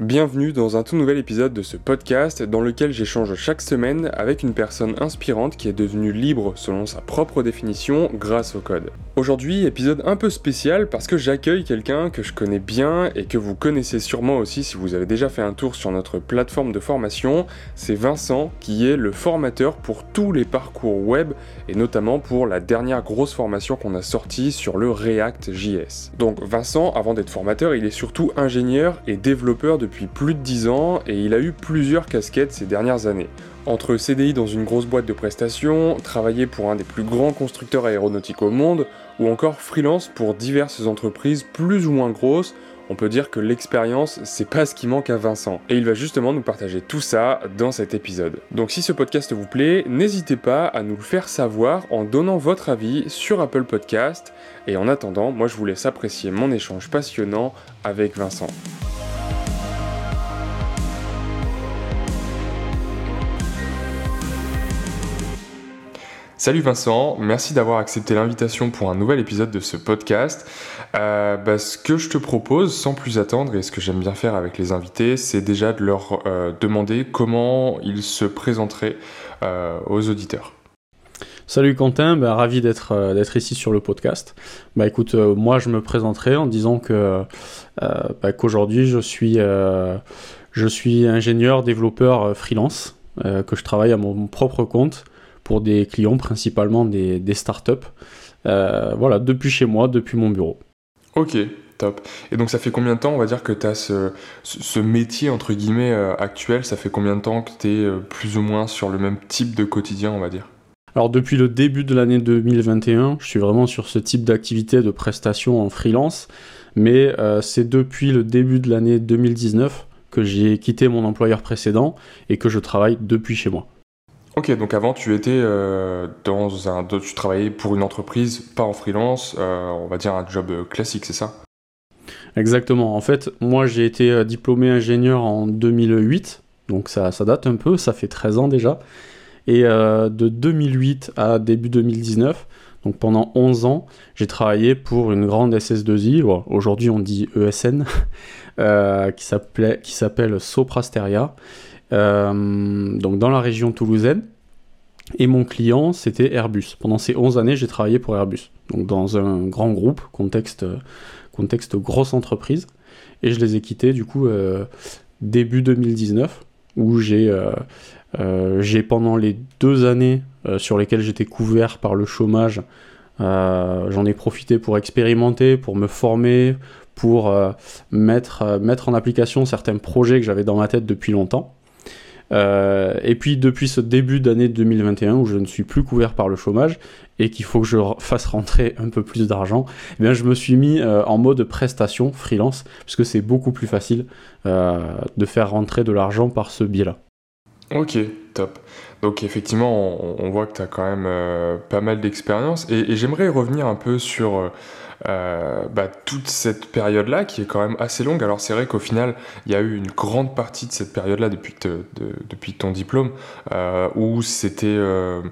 Bienvenue dans un tout nouvel épisode de ce podcast dans lequel j'échange chaque semaine avec une personne inspirante qui est devenue libre selon sa propre définition grâce au code. Aujourd'hui, épisode un peu spécial parce que j'accueille quelqu'un que je connais bien et que vous connaissez sûrement aussi si vous avez déjà fait un tour sur notre plateforme de formation. C'est Vincent qui est le formateur pour tous les parcours web et notamment pour la dernière grosse formation qu'on a sortie sur le React JS. Donc Vincent, avant d'être formateur, il est surtout ingénieur et développeur de plus de 10 ans et il a eu plusieurs casquettes ces dernières années. Entre CDI dans une grosse boîte de prestations, travailler pour un des plus grands constructeurs aéronautiques au monde, ou encore freelance pour diverses entreprises plus ou moins grosses, on peut dire que l'expérience, c'est pas ce qui manque à Vincent. Et il va justement nous partager tout ça dans cet épisode. Donc si ce podcast vous plaît, n'hésitez pas à nous le faire savoir en donnant votre avis sur Apple Podcast. Et en attendant, moi je vous laisse apprécier mon échange passionnant avec Vincent. Salut Vincent, merci d'avoir accepté l'invitation pour un nouvel épisode de ce podcast. Euh, bah, ce que je te propose, sans plus attendre, et ce que j'aime bien faire avec les invités, c'est déjà de leur euh, demander comment ils se présenteraient euh, aux auditeurs. Salut Quentin, bah, ravi d'être d'être ici sur le podcast. Bah écoute, moi je me présenterai en disant que bah, qu'aujourd'hui je je suis ingénieur développeur freelance, que je travaille à mon propre compte pour des clients, principalement des, des startups. Euh, voilà, depuis chez moi, depuis mon bureau. Ok, top. Et donc ça fait combien de temps, on va dire, que tu as ce, ce, métier, entre guillemets, euh, actuel? Ça fait combien de temps que tu es euh, plus ou moins sur le même type de quotidien, on va dire? Alors depuis le début de l'année 2021, je suis vraiment sur ce type d'activité de prestation en freelance, mais c'est depuis le début de l'année 2019 que j'ai quitté mon employeur précédent et que je travaille depuis chez moi. Ok, donc avant tu étais euh, dans un, tu travaillais pour une entreprise, pas en freelance, euh, on va dire un job euh, classique, c'est ça? Exactement. En fait, moi j'ai été diplômé ingénieur en 2008, donc ça, ça date un peu, ça fait 13 ans déjà. Et de 2008 à début 2019, donc pendant 11 ans, j'ai travaillé pour une grande SS2I, aujourd'hui on dit ESN, qui s'appelle Soprasteria. Euh, donc dans la région toulousaine. Et mon client, c'était Airbus. Pendant ces 11 années, j'ai travaillé pour Airbus. Donc dans un grand groupe, contexte, contexte grosse entreprise. Et je les ai quittés du coup euh, début 2019, où j'ai euh, j'ai pendant les deux années sur lesquelles j'étais couvert par le chômage, j'en ai profité pour expérimenter, pour me former, pour mettre, mettre en application certains projets que j'avais dans ma tête depuis longtemps. Euh, et puis depuis ce début d'année 2021 où je ne suis plus couvert par le chômage et qu'il faut que je fasse rentrer un peu plus d'argent, eh bien je me suis mis euh, en mode prestation freelance puisque c'est beaucoup plus facile euh, de faire rentrer de l'argent par ce biais-là. Ok, top. Donc effectivement, on, voit que tu as quand même pas mal d'expérience et, et j'aimerais revenir un peu sur euh, bah, toute cette période-là qui est quand même assez longue. Alors c'est vrai qu'au final, il y a eu une grande partie de cette période-là depuis, depuis ton diplôme euh, où c'était euh,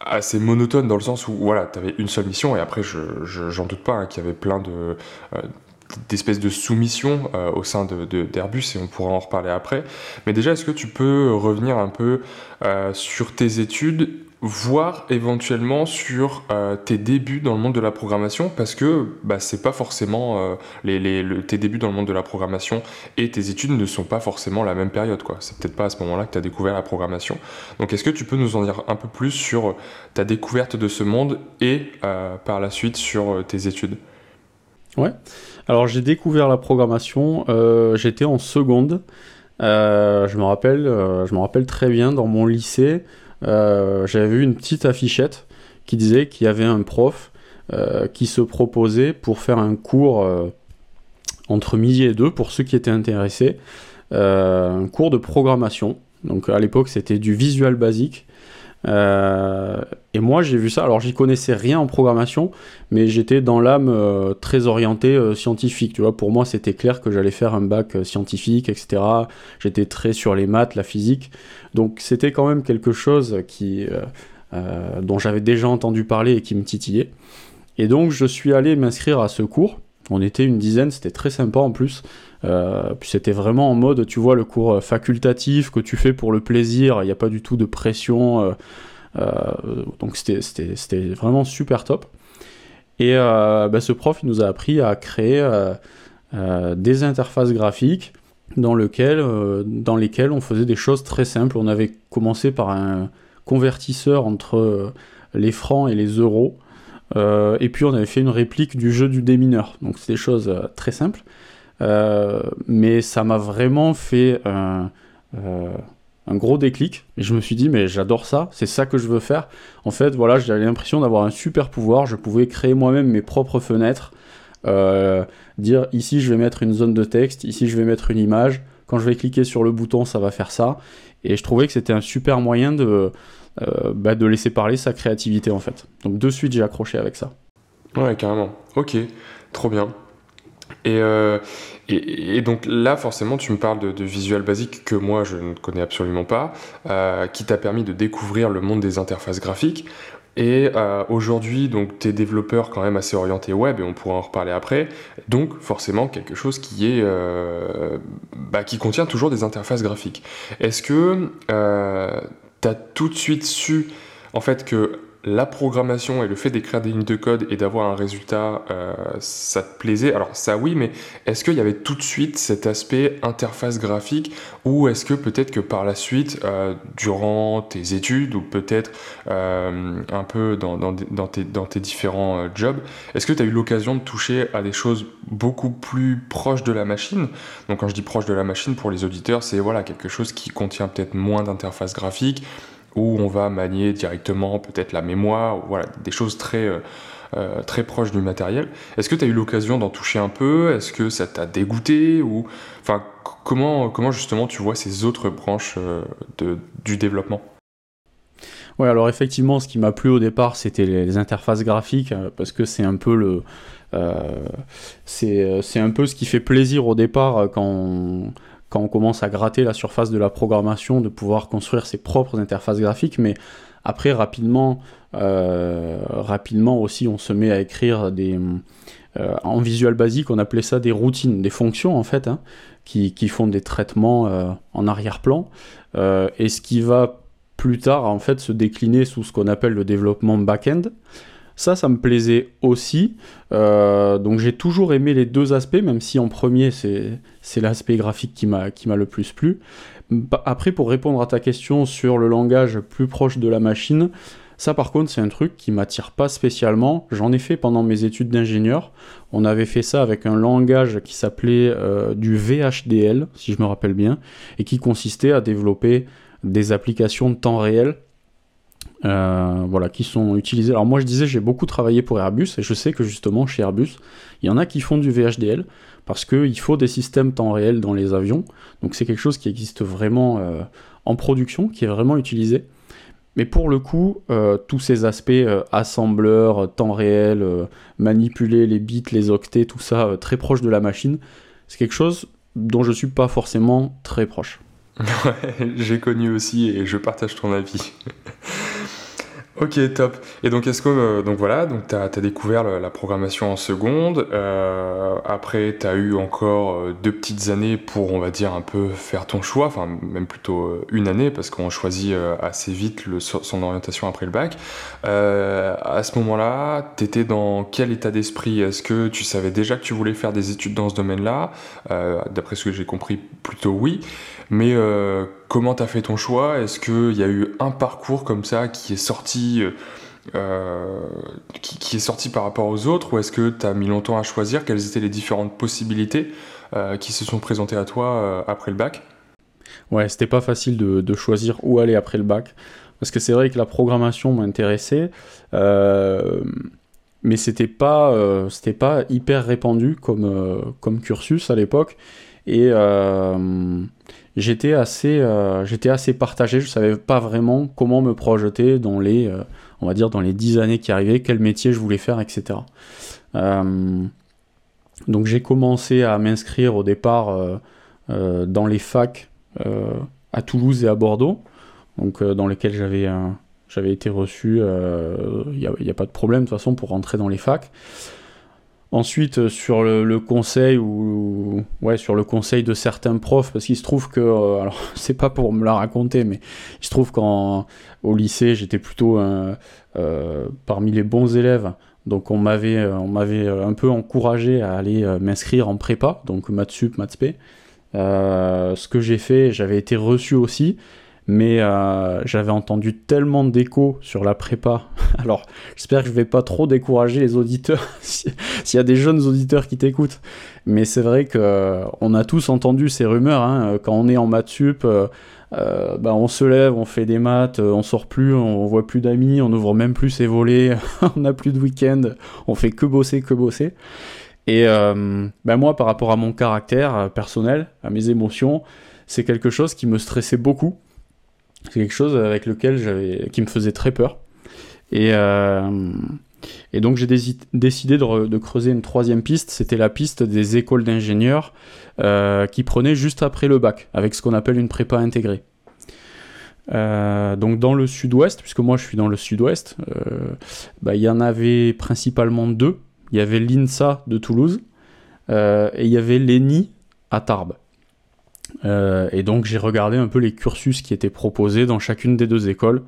assez monotone dans le sens où voilà, tu avais une seule mission et après, j'en je, doute pas hein, qu'il y avait plein de d'espèces de soumission au sein d'Airbus de, et on pourra en reparler après. Mais déjà, est-ce que tu peux revenir un peu sur tes études voir éventuellement sur euh, tes débuts dans le monde de la programmation parce que bah, c'est pas forcément euh, les, tes débuts dans le monde de la programmation et tes études ne sont pas forcément la même période quoi. C'est peut-être pas à ce moment-là que tu as découvert la programmation. Donc est-ce que tu peux nous en dire un peu plus sur ta découverte de ce monde et euh, par la suite sur tes études? Ouais. Alors j'ai découvert la programmation j'étais en seconde. Je me rappelle je me rappelle très bien dans mon lycée euh, j'avais vu une petite affichette qui disait qu'il y avait un prof euh, qui se proposait pour faire un cours euh, entre midi et deux pour ceux qui étaient intéressés, un cours de programmation. Donc à l'époque c'était du visual basique. Et moi j'ai vu ça, alors j'y connaissais rien en programmation, mais j'étais dans l'âme très orienté scientifique. Tu vois, pour moi c'était clair que j'allais faire un bac scientifique, etc. J'étais très sur les maths, la physique. Donc c'était quand même quelque chose qui, euh, euh, dont j'avais déjà entendu parler et qui me titillait. Et donc je suis allé m'inscrire à ce cours On était une dizaine, c'était très sympa en plus. puis c'était vraiment en mode, tu vois, le cours facultatif que tu fais pour le plaisir, il n'y a pas du tout de pression. donc c'était vraiment super top. Et bah, ce prof, il nous a appris à créer des interfaces graphiques dans lesquelles on faisait des choses très simples. On avait commencé par un convertisseur entre les francs et les euros. Euh, et puis on avait fait une réplique du jeu du démineur. Donc c'est des choses euh, très simples. Euh, mais ça m'a vraiment fait un, gros déclic. Et je me suis dit, mais j'adore ça, c'est ça que je veux faire. En fait, voilà, j'avais l'impression d'avoir un super pouvoir. Je pouvais créer moi-même mes propres fenêtres. dire ici je vais mettre une zone de texte, ici je vais mettre une image. Quand je vais cliquer sur le bouton, ça va faire ça. Et je trouvais que c'était un super moyen de, euh, bah, de laisser parler sa créativité en fait. Donc de suite j'ai accroché avec ça. Ouais carrément. Ok, trop bien. Et, euh, et, donc là, forcément, tu me parles de, de, visual basique que moi je ne connais absolument pas, euh, qui t'a permis de découvrir le monde des interfaces graphiques. Et aujourd'hui, donc, tu es développeur quand même assez orienté web, et on pourra en reparler après. Donc, forcément, quelque chose qui est, bah, qui contient toujours des interfaces graphiques. Est-ce que tout de suite su en fait que la programmation et le fait d'écrire des lignes de code et d'avoir un résultat, euh, ça te plaisait? Alors ça oui, mais est-ce qu'il y avait tout de suite cet aspect interface graphique ou est-ce que peut-être que par la suite, euh, durant tes études ou peut-être euh, un peu dans, tes, différents jobs, est-ce que tu as eu l'occasion de toucher à des choses beaucoup plus proches de la machine? Donc quand je dis proche de la machine, pour les auditeurs, c'est voilà quelque chose qui contient peut-être moins d'interface graphique où on va manier directement peut-être la mémoire, voilà, des choses très, euh, euh, très proches du matériel. Est-ce que tu as eu l'occasion d'en toucher un peu? Est-ce que ça t'a dégoûté? Ou... comment, comment justement tu vois ces autres branches euh, du développement? Ouais, alors effectivement, ce qui m'a plu au départ, c'était les, interfaces graphiques, parce que c'est un peu le, c'est un peu ce qui fait plaisir au départ quand on commence à gratter la surface de la programmation, de pouvoir construire ses propres interfaces graphiques, mais après rapidement, euh, rapidement aussi on se met à écrire des... Euh, en visual basique, on appelait ça des routines, des fonctions en fait, hein, qui, qui, font des traitements euh, en arrière-plan, et ce qui va plus tard en fait se décliner sous ce qu'on appelle le développement back-end. Ça, ça me plaisait aussi. Donc j'ai toujours aimé les deux aspects, même si en premier, c'est l'aspect graphique qui m'a le plus plu. Après, pour répondre à ta question sur le langage plus proche de la machine, ça par contre c'est un truc qui m'attire pas spécialement. J'en ai fait pendant mes études d'ingénieur. On avait fait ça avec un langage qui s'appelait euh, du VHDL, si je me rappelle bien, et qui consistait à développer des applications de temps réel euh, voilà, qui sont utilisés. Alors moi je disais j'ai beaucoup travaillé pour Airbus et je sais que justement chez Airbus, il y en a qui font du VHDL parce qu'il faut des systèmes temps réel dans les avions. Donc c'est quelque chose qui existe vraiment euh, en production, qui est vraiment utilisé. Mais pour le coup, euh, tous ces aspects assembleur, temps réel, manipuler les bits, les octets, tout ça très proche de la machine, c'est quelque chose dont je suis pas forcément très proche. Ouais, j'ai connu aussi et je partage ton avis. Ok, top. Et donc, est-ce que, euh, donc voilà, donc tu as, découvert la, programmation en seconde. Euh, après, tu as eu encore euh, deux petites années pour, on va dire, un peu faire ton choix, enfin, même plutôt une année, parce qu'on choisit assez vite le, son orientation après le bac. à ce moment-là, tu étais dans quel état d'esprit? Est-ce que tu savais déjà que tu voulais faire des études dans ce domaine-là? D'après ce que j'ai compris, plutôt oui. Mais comment tu as fait ton choix? Est-ce qu'il y a eu un parcours comme ça qui est sorti euh, qui, est sorti par rapport aux autres? Ou est-ce que tu as mis longtemps à choisir? Quelles étaient les différentes possibilités euh, qui se sont présentées à toi euh, après le bac? Ouais, c'était pas facile de, choisir où aller après le bac. Parce que c'est vrai que la programmation m'intéressait mais c'était pas pas hyper répandu comme comme cursus à l'époque et j'étais assez, euh, j'étais assez partagé. Je savais pas vraiment comment me projeter dans les, euh, on va dire, dans les dix années qui arrivaient, quel métier je voulais faire, etc. Euh, donc j'ai commencé à m'inscrire au départ dans les facs à Toulouse et à Bordeaux, donc dans lesquels j'avais j'avais été reçu. Il n'y a, a, pas de problème de toute façon pour rentrer dans les facs. Ensuite, sur le, conseil ou ouais, sur le conseil de certains profs, parce qu'il se trouve que, alors c'est pas pour me la raconter, mais il se trouve qu'au lycée, j'étais plutôt parmi les bons élèves. Donc on m'avait, on m'avait un peu encouragé à aller m'inscrire en prépa, donc maths sup, maths ce que j'ai fait, j'avais été reçu aussi, mais euh, j'avais entendu tellement d'échos sur la prépa. Alors, j'espère que je vais pas trop décourager les auditeurs s'il y a des jeunes auditeurs qui t'écoutent. Mais c'est vrai que euh, on a tous entendu ces rumeurs. Hein, quand on est en maths sup, euh, bah, on se lève, on fait des maths, on sort plus, on voit plus d'amis, on ouvre même plus ses volets, on n'a plus de week-end, on fait que bosser, que bosser. Et bah, moi, par rapport à mon caractère personnel, à mes émotions, c'est quelque chose qui me stressait beaucoup c'est quelque chose avec lequel j'avais, qui me faisait très peur. Et, euh, donc j'ai décidé de, creuser une troisième piste. C'était la piste des écoles d'ingénieurs euh, qui prenaient juste après le bac, avec ce qu'on appelle une prépa intégrée. Euh, donc dans le sud-ouest, puisque moi je suis dans le sud-ouest, bah, il y en avait principalement deux. Il y avait l'INSA de Toulouse et il y avait l'ENI à Tarbes. Euh, et donc j'ai regardé un peu les cursus qui étaient proposés dans chacune des deux écoles.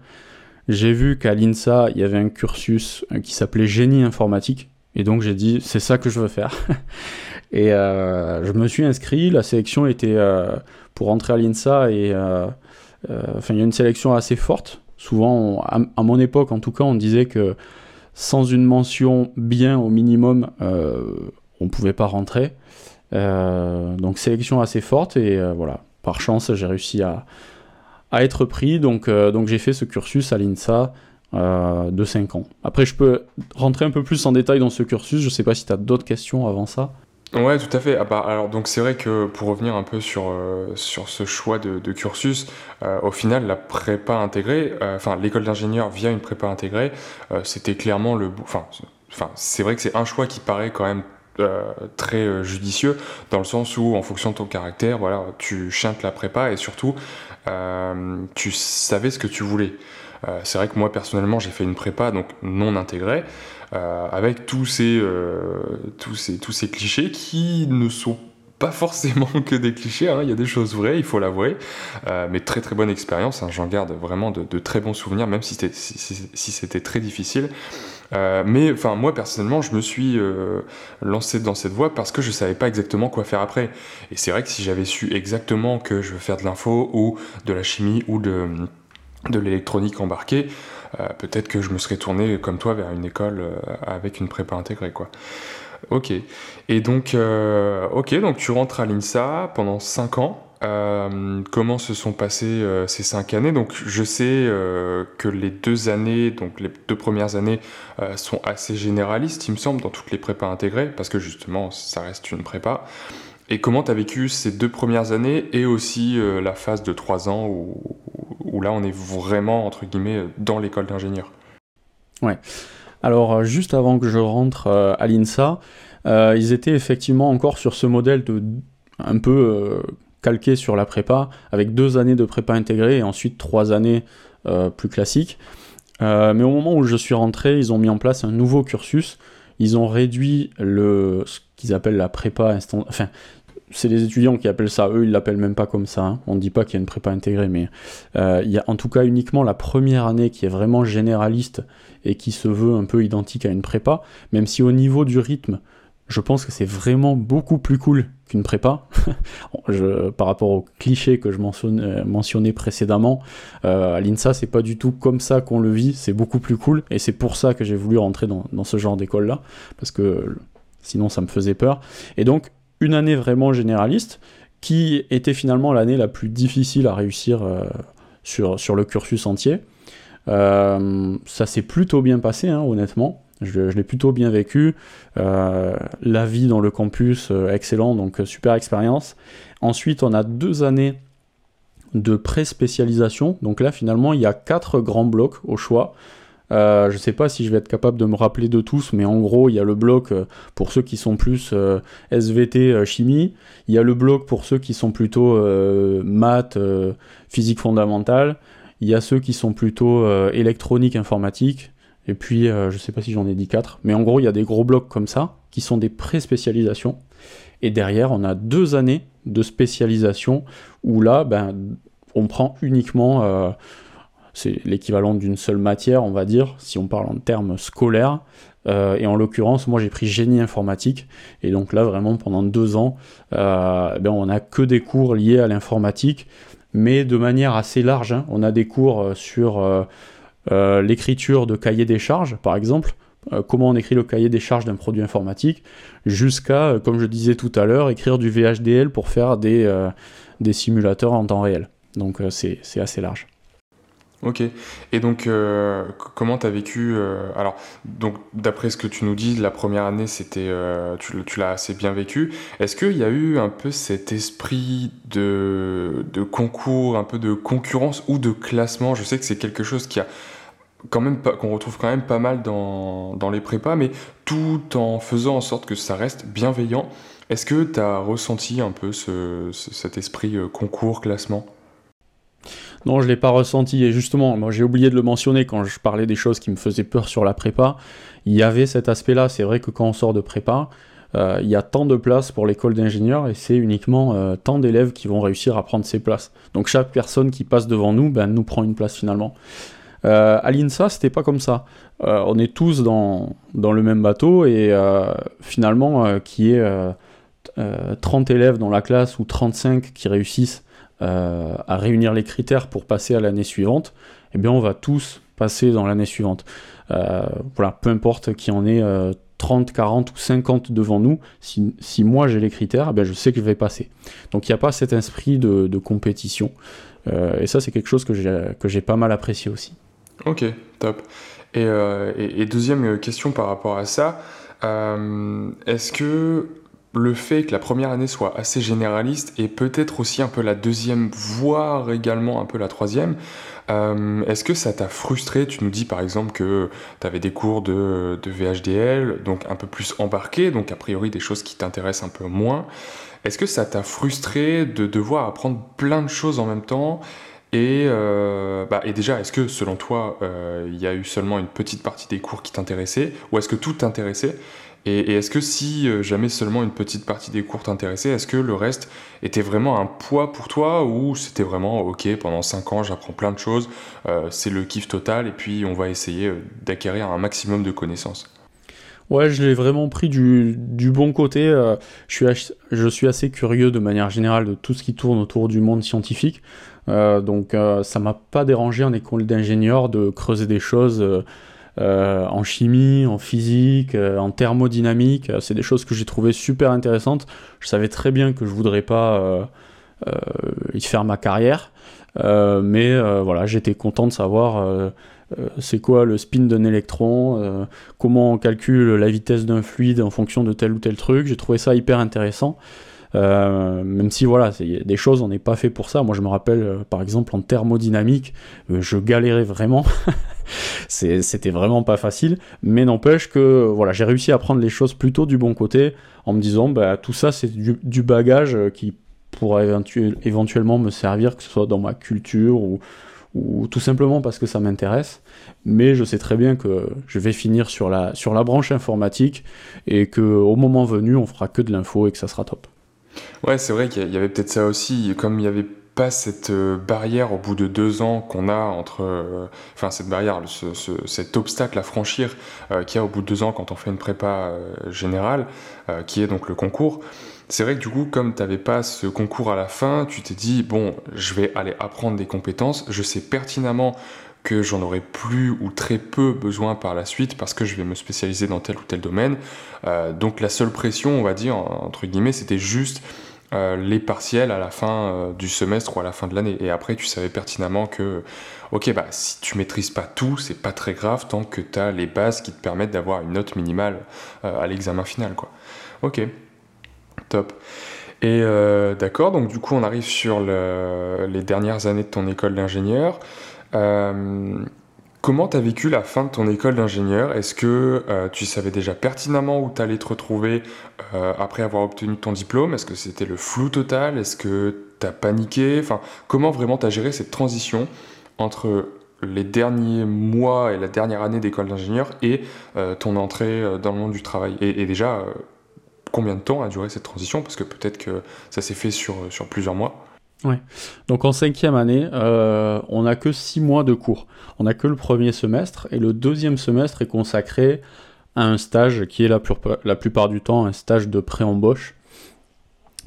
J'ai vu qu'à l'INSA, il y avait un cursus euh, qui s'appelait génie informatique. Et donc j'ai dit, c'est ça que je veux faire. et euh, je me suis inscrit. La sélection était pour entrer à l'INSA. Et enfin, il y a une sélection assez forte. Souvent, à, mon époque en tout cas, on disait que sans une mention bien au minimum, on ne pouvait pas rentrer. Euh, donc sélection assez forte et euh, voilà, par chance j'ai réussi à, à, être pris, donc, euh, donc j'ai fait ce cursus à l'INSA de 5 ans. Après je peux rentrer un peu plus en détail dans ce cursus, je sais pas si tu as d'autres questions avant ça. Ouais, tout à fait. Ah bah, alors donc c'est vrai que pour revenir un peu sur, sur ce choix de, cursus, au final la prépa intégrée, enfin l'école d'ingénieur via une prépa intégrée, c'était clairement le, enfin c'est vrai que c'est un choix qui paraît quand même euh, très euh, judicieux dans le sens où en fonction de ton caractère voilà tu chantes la prépa et surtout euh, tu savais ce que tu voulais c'est vrai que moi personnellement j'ai fait une prépa donc non intégrée avec tous ces, tous ces tous ces clichés qui ne sont pas forcément que des clichés, hein. il y a des choses vraies, il faut l'avouer, mais très très bonne expérience, hein. j'en garde vraiment de, très bons souvenirs, même si c'était si, très difficile. Euh, mais enfin, moi personnellement, je me suis euh, lancé dans cette voie parce que je savais pas exactement quoi faire après. Et c'est vrai que si j'avais su exactement que je veux faire de l'info ou de la chimie ou de, de l'électronique embarquée, euh, peut-être que je me serais tourné comme toi vers une école avec une prépa intégrée, quoi. Ok. Et donc, ok, donc tu rentres à l'INSA pendant 5 ans. Euh, comment se sont passées euh, ces cinq années? Donc, je sais euh, que les deux années, donc les deux premières années, sont assez généralistes, il me semble, dans toutes les prépas intégrées, parce que justement, ça reste une prépa. Et comment tu as vécu ces deux premières années et aussi la phase de trois ans où, où, là, on est vraiment, entre guillemets, dans l'école d'ingénieur? Ouais. Alors, juste avant que je rentre à l'INSA, ils étaient effectivement encore sur ce modèle de un peu calqué sur la prépa, avec deux années de prépa intégrée et ensuite trois années euh, plus classiques. Euh, mais au moment où je suis rentré, ils ont mis en place un nouveau cursus. Ils ont réduit ce qu'ils appellent la prépa instant. Enfin, c'est les étudiants qui appellent ça, eux ils l'appellent même pas comme ça. Hein. On ne dit pas qu'il y a une prépa intégrée, mais euh, il y a en tout cas uniquement la première année qui est vraiment généraliste et qui se veut un peu identique à une prépa, même si au niveau du rythme, je pense que c'est vraiment beaucoup plus cool qu'une prépa. par rapport aux clichés que je euh, mentionnais, précédemment, euh, à l'INSA, c'est pas du tout comme ça qu'on le vit, c'est beaucoup plus cool, et c'est pour ça que j'ai voulu rentrer dans, ce genre d'école-là, parce que sinon ça me faisait peur. Et donc, une année vraiment généraliste, qui était finalement l'année la plus difficile à réussir euh, sur, sur le cursus entier. ça s'est plutôt bien passé, hein, honnêtement. Je, l'ai plutôt bien vécu. Euh, la vie dans le campus, euh, excellent, donc euh, super expérience. Ensuite, on a deux années de pré-spécialisation. Donc là, finalement, il y a quatre grands blocs au choix. je ne sais pas si je vais être capable de me rappeler de tous, mais en gros, il y a le bloc pour ceux qui sont plus SVT chimie. Il y a le bloc pour ceux qui sont plutôt maths, physique fondamentale. Il y a ceux qui sont plutôt électronique informatique. Et puis, euh, je sais pas si j'en ai dit 4, mais en gros, il y a des gros blocs comme ça. qui sont des pré-spécialisations. Et derrière, on a deux années de spécialisation où là, ben, on prend uniquement, euh, c'est l'équivalent d'une seule matière, on va dire, si on parle en termes scolaires. Euh, et en l'occurrence, moi j'ai pris génie informatique. Et donc là, vraiment, pendant deux ans, euh, ben, on n'a que des cours liés à l'informatique, mais de manière assez large. Hein. On a des cours sur l'écriture de cahiers des charges, par exemple. comment on écrit le cahier des charges d'un produit informatique, jusqu'à, comme je disais tout à l'heure, écrire du VHDL pour faire des, des simulateurs en temps réel. Donc euh, c'est assez large. Ok. Et donc, euh, comment tu as vécu euh, Alors, donc, d'après ce que tu nous dis, la première année, c'était, tu, l'as assez bien vécu. Est-ce qu'il y a eu un peu cet esprit de, de concours, un peu de concurrence ou de classement? Je sais que c'est quelque chose qui a quand même qu'on retrouve quand même pas mal dans, les prépas, mais tout en faisant en sorte que ça reste bienveillant. Est-ce que tu as ressenti un peu ce, cet esprit concours, classement? Non, je ne l'ai pas ressenti. Et justement, moi j'ai oublié de le mentionner quand je parlais des choses qui me faisaient peur sur la prépa. Il y avait cet aspect-là. C'est vrai que quand on sort de prépa, euh, il y a tant de places pour l'école d'ingénieurs et c'est uniquement euh, tant d'élèves qui vont réussir à prendre ces places. Donc chaque personne qui passe devant nous ben, nous prend une place finalement. Euh, à l'INSA, c'était pas comme ça. Euh, on est tous dans, dans, le même bateau et finalement, qui est 30 élèves dans la classe ou 35 qui réussissent euh, à réunir les critères pour passer à l'année suivante, eh bien on va tous passer dans l'année suivante. Euh, voilà, peu importe qui en est 30, 40 ou 50 devant nous, si, si moi j'ai les critères, eh bien je sais que je vais passer. Donc il n'y a pas cet esprit de, de compétition. Euh, et ça c'est quelque chose que j'ai pas mal apprécié aussi. Ok, top. Et, deuxième question par rapport à ça, est-ce que le fait que la première année soit assez généraliste et peut-être aussi un peu la deuxième, voire également un peu la troisième, euh, est-ce que ça t'a frustré? Tu nous dis par exemple que tu avais des cours de, VHDL, donc un peu plus embarqués, donc a priori des choses qui t'intéressent un peu moins. Est-ce que ça t'a frustré de devoir apprendre plein de choses en même temps? Et, euh, bah, et déjà, est-ce que selon toi, euh, il y a eu seulement une petite partie des cours qui t'intéressait, ou est-ce que tout t'intéressait? Et, est-ce que si euh, jamais seulement une petite partie des cours t'intéressait, est-ce que le reste était vraiment un poids pour toi ou c'était vraiment ok pendant 5 ans j'apprends plein de choses, c'est le kiff total et puis on va essayer d'acquérir un maximum de connaissances? Ouais, je l'ai vraiment pris du, bon côté. je, suis, je suis assez curieux de manière générale de tout ce qui tourne autour du monde scientifique. Donc ça m'a pas dérangé en école d'ingénieur de creuser des choses euh, en chimie, en physique, euh, en thermodynamique. C'est des choses que j'ai trouvées super intéressantes. Je savais très bien que je voudrais pas euh, y faire ma carrière, mais voilà, j'étais content de savoir c'est quoi le spin d'un électron, comment on calcule la vitesse d'un fluide en fonction de tel ou tel truc. J'ai trouvé ça hyper intéressant. Euh, même si voilà, c'est des choses, on n'est pas fait pour ça. Moi, je me rappelle, euh, par exemple, en thermodynamique, euh, je galérais vraiment. C'était vraiment pas facile, mais n'empêche que voilà, j'ai réussi à prendre les choses plutôt du bon côté en me disant, bah, tout ça, c'est du, bagage qui pourrait éventuellement me servir, que ce soit dans ma culture ou, ou tout simplement parce que ça m'intéresse. Mais je sais très bien que je vais finir sur la, sur la branche informatique et qu'au moment venu, on fera que de l'info et que ça sera top. Ouais, c'est vrai qu'il y avait peut-être ça aussi, comme il n'y avait pas cette euh, barrière au bout de deux ans qu'on a entre, euh, enfin cette barrière, cet obstacle à franchir euh, qu'il y a au bout de deux ans quand on fait une prépa générale, qui est donc le concours. C'est vrai que du coup, comme tu n'avais pas ce concours à la fin, tu t'es dit, bon, je vais aller apprendre des compétences, je sais pertinemment que j'en aurai plus ou très peu besoin par la suite parce que je vais me spécialiser dans tel ou tel domaine. Euh, donc la seule pression, on va dire, entre guillemets, c'était juste euh, les partiels à la fin euh, du semestre ou à la fin de l'année. Et après, tu savais pertinemment que, ok, bah, si tu maîtrises pas tout, c'est pas très grave tant que tu as les bases qui te permettent d'avoir une note minimale à l'examen final. Quoi. Ok, top. Et d'accord, donc du coup, on arrive sur les dernières années de ton école d'ingénieur. Euh, comment tu as vécu la fin de ton école d'ingénieur? Est-ce que euh, tu savais déjà pertinemment où tu allais te retrouver euh, après avoir obtenu ton diplôme? Est-ce que c'était le flou total? Est-ce que tu as paniqué Comment vraiment tu as géré cette transition entre les derniers mois et la dernière année d'école d'ingénieur et ton entrée dans le monde du travail? Et, déjà, combien de temps a duré cette transition? Parce que peut-être que ça s'est fait sur plusieurs mois. Ouais. Donc en cinquième année, on n'a que six mois de cours. On n'a que le premier semestre et le deuxième semestre est consacré à un stage qui est la, la plupart du temps un stage de pré-embauche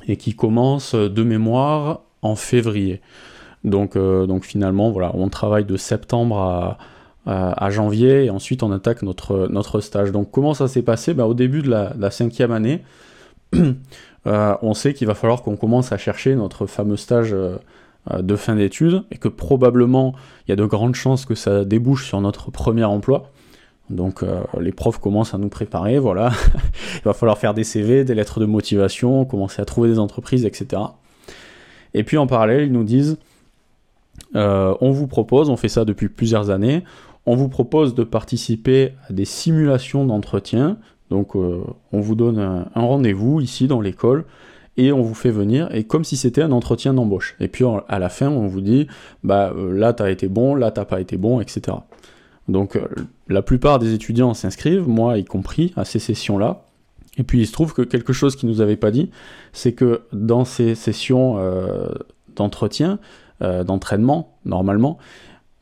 et qui commence de mémoire en février. Donc, euh, donc finalement, voilà, on travaille de septembre à, à, janvier et ensuite on attaque notre, notre stage. Donc comment ça s'est passé? Bah, Au début de la, cinquième année, euh, on sait qu'il va falloir qu'on commence à chercher notre fameux stage euh, de fin d'études et que probablement il y a de grandes chances que ça débouche sur notre premier emploi. Donc les profs commencent à nous préparer, voilà. il va falloir faire des CV, des lettres de motivation, commencer à trouver des entreprises, etc. Et puis en parallèle, ils nous disent, euh, on vous propose, on fait ça depuis plusieurs années, on vous propose de participer à des simulations d'entretien. Donc euh, on vous donne un, rendez-vous ici dans l'école et on vous fait venir et comme si c'était un entretien d'embauche. Et puis à la fin on vous dit bah euh, là t'as été bon, là t'as pas été bon, etc. Donc la plupart des étudiants s'inscrivent, moi y compris, à ces sessions-là. Et puis il se trouve que quelque chose qui nous avait pas dit, c'est que dans ces sessions d'entretien, euh, d'entraînement, normalement.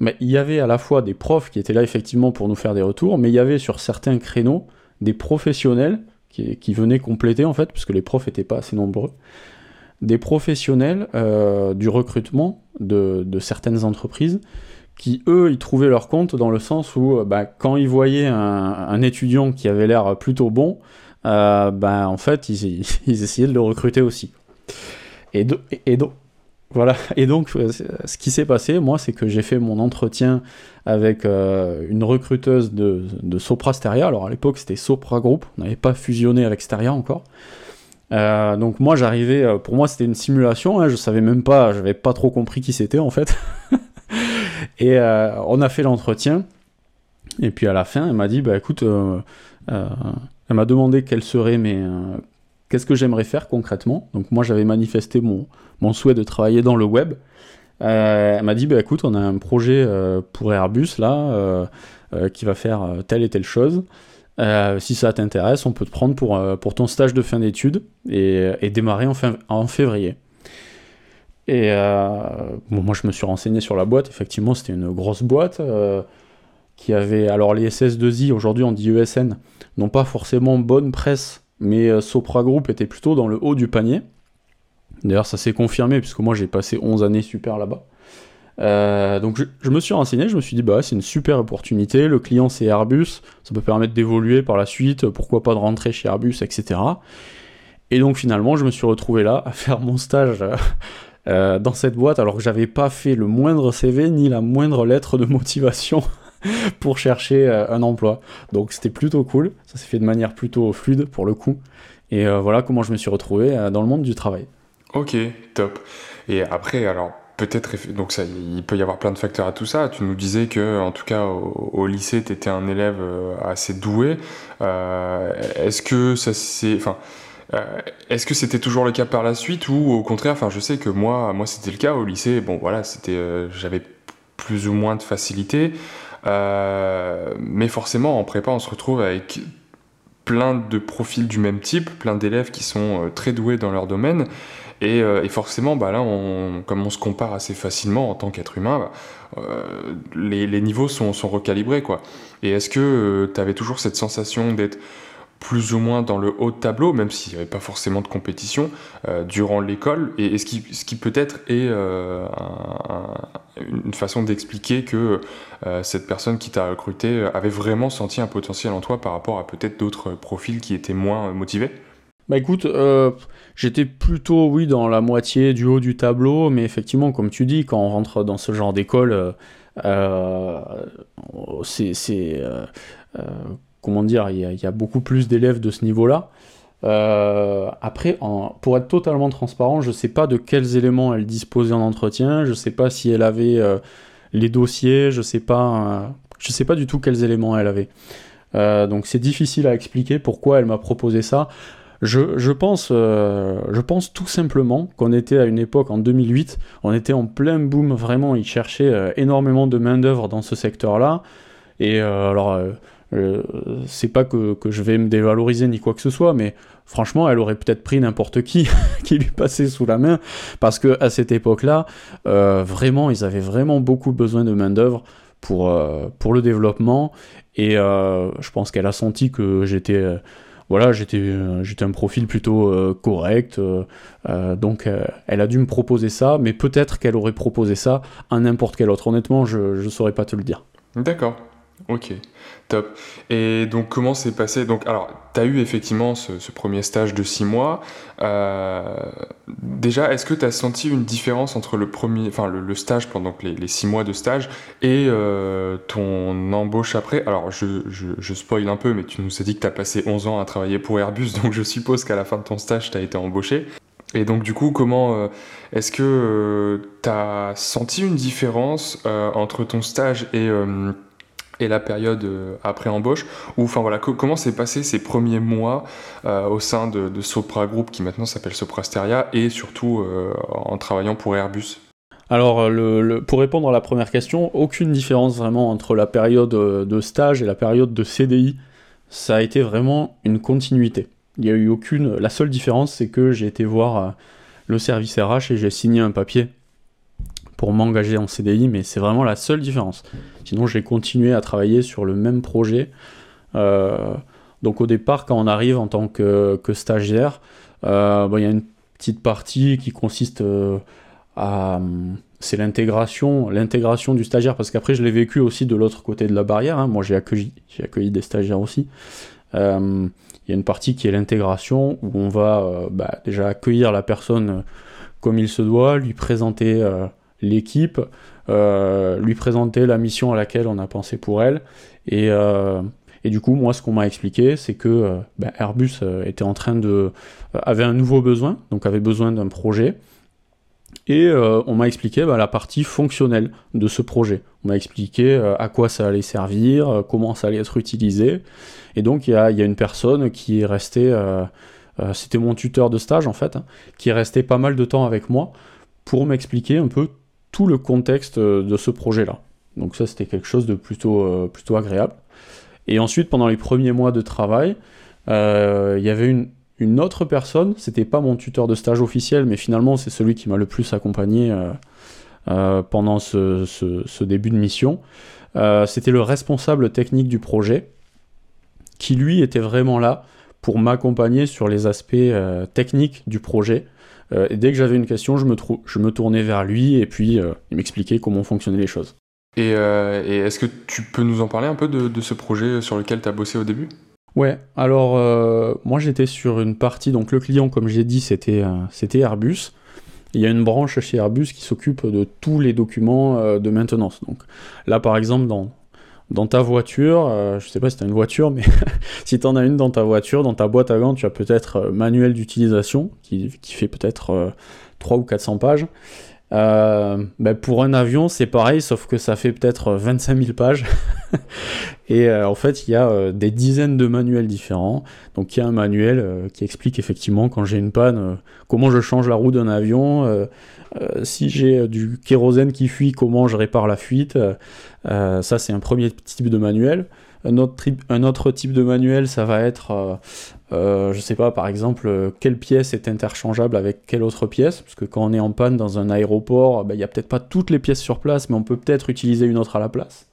Il y avait à la fois des profs qui étaient là effectivement pour nous faire des retours, mais il y avait sur certains créneaux des professionnels qui, venaient compléter en fait, puisque les profs n'étaient pas assez nombreux, des professionnels euh, du recrutement de, certaines entreprises qui eux ils trouvaient leur compte dans le sens où bah, quand ils voyaient un, étudiant qui avait l'air plutôt bon, euh, bah, en fait ils, essayaient de le recruter aussi. Et, et, donc, voilà, et donc euh, ce qui s'est passé, moi, c'est que j'ai fait mon entretien avec euh, une recruteuse de, de, Sopra Steria. Alors à l'époque, c'était Sopra Group, on n'avait pas fusionné avec Steria encore. Euh, donc moi, j'arrivais, pour moi, c'était une simulation, hein, je savais même pas, j'avais pas trop compris qui c'était en fait. et on a fait l'entretien, et puis à la fin, elle m'a dit, bah écoute, elle m'a demandé quelles seraient mes, qu'est-ce que j'aimerais faire concrètement Donc moi j'avais manifesté mon, mon, souhait de travailler dans le web. Euh, m'a dit bah écoute on a un projet euh, pour Airbus là euh, qui va faire telle et telle chose. si ça t'intéresse, on peut te prendre pour, pour ton stage de fin d'études et, démarrer en, fin, en février. Et moi je me suis renseigné sur la boîte, effectivement c'était une grosse boîte qui avait, alors les SS2I, aujourd'hui on dit ESN, n'ont pas forcément bonne presse mais Sopra Group était plutôt dans le haut du panier. D'ailleurs, ça s'est confirmé, puisque moi j'ai passé 11 années super là-bas. Euh, donc je, me suis renseigné, je me suis dit, bah c'est une super opportunité, le client c'est Airbus, ça peut permettre d'évoluer par la suite, pourquoi pas de rentrer chez Airbus, etc. Et donc finalement, je me suis retrouvé là à faire mon stage euh, dans cette boîte, alors que j'avais pas fait le moindre CV ni la moindre lettre de motivation pour chercher euh, un emploi. Donc c'était plutôt cool, ça s'est fait de manière plutôt fluide pour le coup. Et euh, voilà comment je me suis retrouvé euh, dans le monde du travail. Ok, top. Et après, alors peut-être, donc ça, il peut y avoir plein de facteurs à tout ça. Tu nous disais que, en tout cas, au, lycée, tu étais un élève assez doué. est-ce que ça c'est, enfin, est-ce que c'était toujours le cas par la suite ou au contraire, enfin, je sais que moi, moi, c'était le cas au lycée. Bon, voilà, c'était, j'avais plus ou moins de facilité. Euh, mais forcément, en prépa, on se retrouve avec plein de profils du même type, plein d'élèves qui sont euh, très doués dans leur domaine. Et, euh, forcément, bah là, comme on se compare assez facilement en tant qu'être humain, bah, les, niveaux sont, recalibrés. Quoi. Et est-ce que tu avais toujours cette sensation d'être plus ou moins dans le haut de tableau, même s'il n'y avait pas forcément de compétition euh, durant l'école, et, ce, qui, ce qui peut-être est euh, une façon d'expliquer que euh, cette personne qui t'a recruté avait vraiment senti un potentiel en toi par rapport à peut-être d'autres profils qui étaient moins motivés? Bah écoute, j'étais plutôt oui dans la moitié du haut du tableau, mais effectivement, comme tu dis, quand on rentre dans ce genre d'école, c'est comment dire, il y, a, beaucoup plus d'élèves de ce niveau-là. Euh, après, pour être totalement transparent, je ne sais pas de quels éléments elle disposait en entretien, je ne sais pas si elle avait euh, les dossiers, je ne sais, pas, euh, je sais pas du tout quels éléments elle avait. donc c'est difficile à expliquer pourquoi elle m'a proposé ça. Je, pense, je pense tout simplement qu'on était à une époque, en 2008, on était en plein boom, vraiment, ils cherchaient énormément de main-d'œuvre dans ce secteur-là. Et alors, c'est pas que, que, je vais me dévaloriser ni quoi que ce soit, mais franchement, elle aurait peut-être pris n'importe qui qui lui passait sous la main, parce que à cette époque-là, euh, vraiment, ils avaient vraiment beaucoup besoin de main d'œuvre pour euh, pour le développement, et euh, je pense qu'elle a senti que j'étais voilà, j'étais j'étais un profil plutôt correct, donc elle a dû me proposer ça, mais peut-être qu'elle aurait proposé ça à n'importe quel autre. Honnêtement, je ne saurais pas te le dire. D'accord. Ok, top. Et donc, comment s'est passé? Donc, alors, tu as eu effectivement ce, premier stage de six mois. Euh, déjà, est-ce que tu as senti une différence entre le, premier, enfin, le, stage pendant les, six mois de stage et euh, ton embauche après? Alors, je, je, spoil un peu, mais tu nous as dit que tu as passé 11 ans à travailler pour Airbus, donc je suppose qu'à la fin de ton stage, tu as été embauché. Et donc du coup, comment euh, est-ce que tu as senti une différence entre ton stage et et la période euh, après embauche ou enfin voilà comment s'est passé ces premiers mois euh, au sein de, Sopra Group qui maintenant s'appelle Soprasteria et surtout euh, en travaillant pour Airbus? Alors, pour répondre à la première question, aucune différence vraiment entre la période de stage et la période de CDI. Ça a été vraiment une continuité. Il n'y a eu aucune. La seule différence, c'est que j'ai été voir le service RH et j'ai signé un papier pour m'engager en CDI, mais c'est vraiment la seule différence. Sinon, j'ai continué à travailler sur le même projet. Euh, donc au départ, quand on arrive en tant que, stagiaire, euh, il y a une petite partie qui consiste euh, à... C'est l'intégration, l'intégration du stagiaire, parce qu'après je l'ai vécu aussi de l'autre côté de la barrière. Hein. Moi j'ai accueilli, j'ai accueilli des stagiaires aussi. Il y a une partie qui est l'intégration, où on va bah, déjà accueillir la personne comme il se doit, lui présenter l'équipe, euh, lui présenter la mission à laquelle on a pensé pour elle. Et, euh, et du coup, moi, ce qu'on m'a expliqué, c'est que euh, ben, Airbus était en train de. avait un nouveau besoin, donc avait besoin d'un projet. Et on m'a expliqué ben, la partie fonctionnelle de ce projet. On m'a expliqué à quoi ça allait servir, comment ça allait être utilisé. Et donc il y a, une personne qui est restée, c'était mon tuteur de stage en fait, hein, qui est resté pas mal de temps avec moi pour m'expliquer un peu tout le contexte euh, de ce projet-là. Donc ça, c'était quelque chose de plutôt, euh, agréable. Et ensuite, pendant les premiers mois de travail, euh, il y avait une, autre personne, c'était pas mon tuteur de stage officiel, mais finalement c'est celui qui m'a le plus accompagné pendant ce, début de mission. c'était le responsable technique du projet, qui lui était vraiment là pour m'accompagner sur les aspects techniques du projet, euh, et dès que j'avais une question, je me, je me tournais vers lui et puis euh, il m'expliquait comment fonctionnaient les choses. Et, euh, et est-ce que tu peux nous en parler un peu de, de ce projet sur lequel tu as bossé au début? Ouais, alors moi j'étais sur une partie, donc le client comme j'ai dit c'était c'était Airbus. Il y a une branche chez Airbus qui s'occupe de tous les documents de maintenance. Donc là par exemple dans, dans ta voiture, euh, je sais pas si tu as une voiture, mais si tu en as une dans ta voiture, dans ta boîte à gants, tu as peut-être euh, manuel d'utilisation qui, fait peut-être euh, 3 ou 400 pages. Euh, ben pour un avion, c'est pareil, sauf que ça fait peut-être 25 000 pages. et en fait, il y a des dizaines de manuels différents. Donc, il y a un manuel qui explique effectivement quand j'ai une panne, comment je change la roue d'un avion, euh, si j'ai euh, du kérosène qui fuit, comment je répare la fuite euh, Ça, c'est un premier type de manuel. Un autre, type de manuel, ça va être, euh, je sais pas, par exemple, quelle pièce est interchangeable avec quelle autre pièce, parce que quand on est en panne dans un aéroport, ben, il n'y a peut-être pas toutes les pièces sur place, mais on peut peut-être utiliser une autre à la place.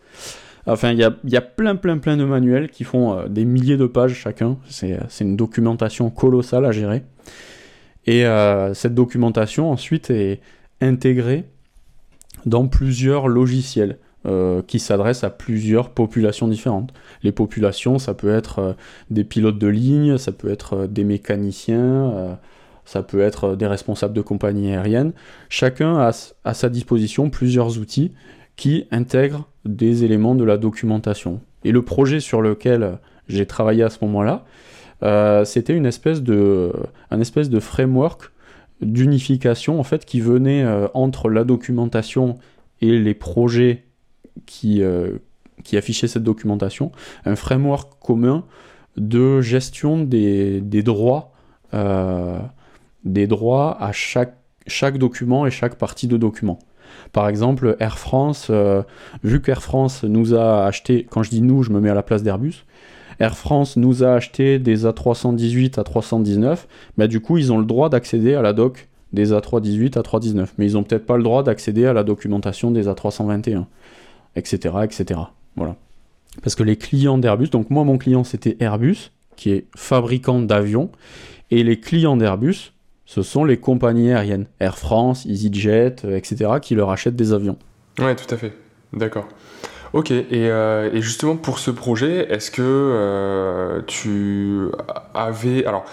Enfin, il y a, plein, plein, plein de manuels qui font des milliers de pages chacun. C'est une documentation colossale à gérer. Et euh, cette documentation ensuite est intégrée dans plusieurs logiciels euh, qui s'adressent à plusieurs populations différentes. Les populations, ça peut être euh, des pilotes de ligne, ça peut être des mécaniciens, ça peut être des responsables de compagnies aériennes. Chacun a à sa disposition plusieurs outils qui intègrent des éléments de la documentation. Et le projet sur lequel j'ai travaillé à ce moment-là, euh, c'était une espèce de, un espèce de framework d'unification en fait qui venait euh, entre la documentation et les projets qui, euh, qui affichaient cette documentation, un framework commun de gestion des, droits des droits à chaque, document et chaque partie de document. Par exemple, Air France, vu qu'Air France nous a acheté, quand je dis nous, je me mets à la place d'Airbus, Air France nous a acheté des A318 à 319, bah, du coup, ils ont le droit d'accéder à la doc des A318 à 319, mais ils n'ont peut-être pas le droit d'accéder à la documentation des A321, etc., etc. Voilà. Parce que les clients d'Airbus, donc moi, mon client, c'était Airbus, qui est fabricant d'avions, et les clients d'Airbus, ce sont les compagnies aériennes, Air France, EasyJet, etc., qui leur achètent des avions. Ouais, tout à fait. D'accord. Ok, euh, et, justement pour ce projet, est-ce que euh, tu avais... Alors,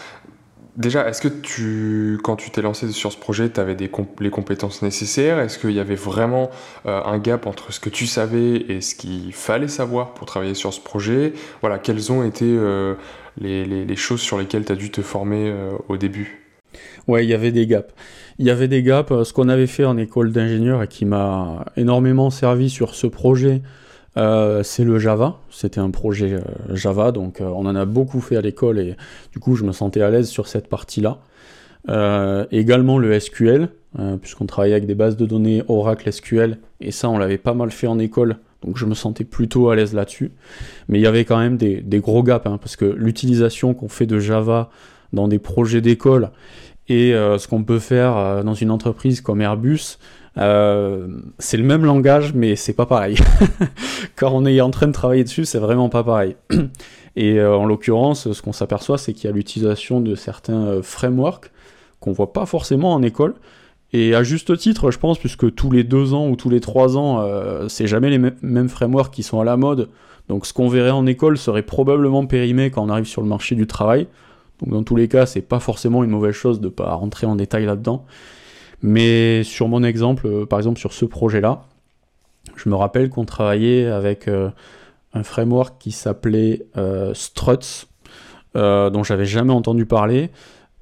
déjà, est-ce que tu, quand tu t'es lancé sur ce projet, tu avais les compétences nécessaires? Est-ce qu'il y avait vraiment euh, un gap entre ce que tu savais et ce qu'il fallait savoir pour travailler sur ce projet? Voilà, quelles ont été les, les, choses sur lesquelles tu as dû te former au début? Ouais, il y avait des gaps. Il y avait des gaps. Ce qu'on avait fait en école d'ingénieur et qui m'a énormément servi sur ce projet, euh, c'est le Java. C'était un projet euh, Java, donc euh, on en a beaucoup fait à l'école et du coup je me sentais à l'aise sur cette partie-là. également le SQL, puisqu'on travaillait avec des bases de données Oracle SQL, et ça on l'avait pas mal fait en école, donc je me sentais plutôt à l'aise là-dessus. Mais il y avait quand même des, gros gaps, hein, parce que l'utilisation qu'on fait de Java dans des projets d'école et ce qu'on peut faire dans une entreprise comme Airbus, euh, c'est le même langage, mais c'est pas pareil. Quand on est en train de travailler dessus, c'est vraiment pas pareil. Et euh, en l'occurrence, ce qu'on s'aperçoit, c'est qu'il y a l'utilisation de certains euh, frameworks qu'on voit pas forcément en école. Et à juste titre, je pense, puisque tous les deux ans ou tous les trois ans, c'est jamais les mêmes frameworks qui sont à la mode. Donc ce qu'on verrait en école serait probablement périmé quand on arrive sur le marché du travail. Donc dans tous les cas, c'est pas forcément une mauvaise chose de pas rentrer en détail là-dedans. Mais sur mon exemple, euh, par exemple sur ce projet-là, je me rappelle qu'on travaillait avec euh, un framework qui s'appelait euh, Struts, dont j'avais jamais entendu parler.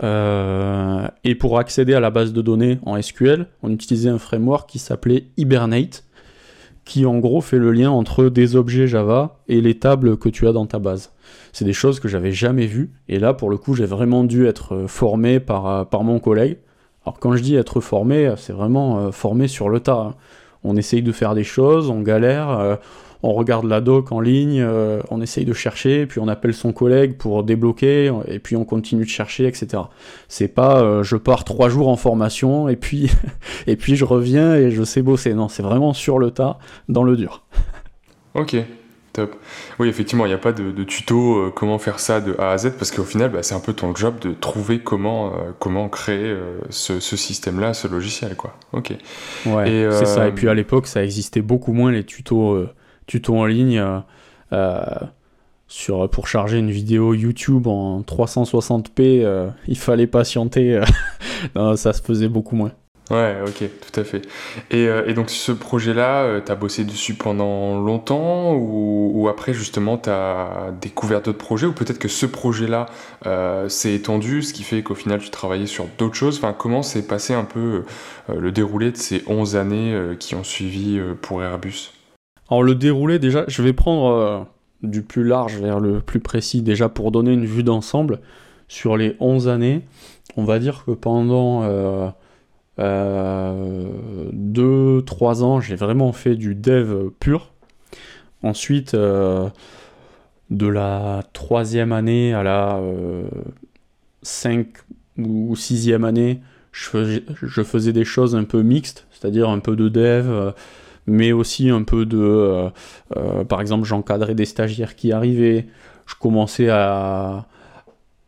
et pour accéder à la base de données en SQL, on utilisait un framework qui s'appelait Hibernate, qui en gros fait le lien entre des objets Java et les tables que tu as dans ta base. C'est des choses que j'avais jamais vues, et là pour le coup j'ai vraiment dû être formé par, par mon collègue. Alors quand je dis être formé, c'est vraiment euh, formé sur le tas. Hein. On essaye de faire des choses, on galère, euh, on regarde la doc en ligne, euh, on essaye de chercher, puis on appelle son collègue pour débloquer, et puis on continue de chercher, etc. C'est pas je pars trois jours en formation et puis et puis je reviens et je sais bosser. Non, c'est vraiment sur le tas, dans le dur. Ok, Top. Oui, effectivement, il n'y a pas de, tuto euh, comment faire ça de A à Z parce qu'au final, bah, c'est un peu ton job de trouver comment, euh, comment créer euh, ce, système-là, ce logiciel, quoi. Ok. Ouais, c'est ça. Et puis à l'époque, ça existait beaucoup moins les tutos, tutos en ligne sur, pour charger une vidéo YouTube en 360p. il fallait patienter. non, ça se faisait beaucoup moins. Ouais, ok, tout à fait. Et, euh, donc ce projet-là, euh, tu as bossé dessus pendant longtemps ou, après justement tu as découvert d'autres projets ou peut-être que ce projet-là euh, s'est étendu, ce qui fait qu'au final tu travaillais sur d'autres choses? Enfin, comment s'est passé un peu le déroulé de ces 11 années qui ont suivi pour Airbus? Alors le déroulé déjà, je vais prendre du plus large vers le plus précis déjà pour donner une vue d'ensemble sur les 11 années. On va dire que pendant euh, deux, trois ans, j'ai vraiment fait du dev pur. Ensuite, euh, de la troisième année à la euh, cinq ou sixième année, je faisais, je faisais, des choses un peu mixtes, c'est-à-dire un peu de dev, mais aussi un peu de... par exemple, j'encadrais des stagiaires qui arrivaient, je commençais à,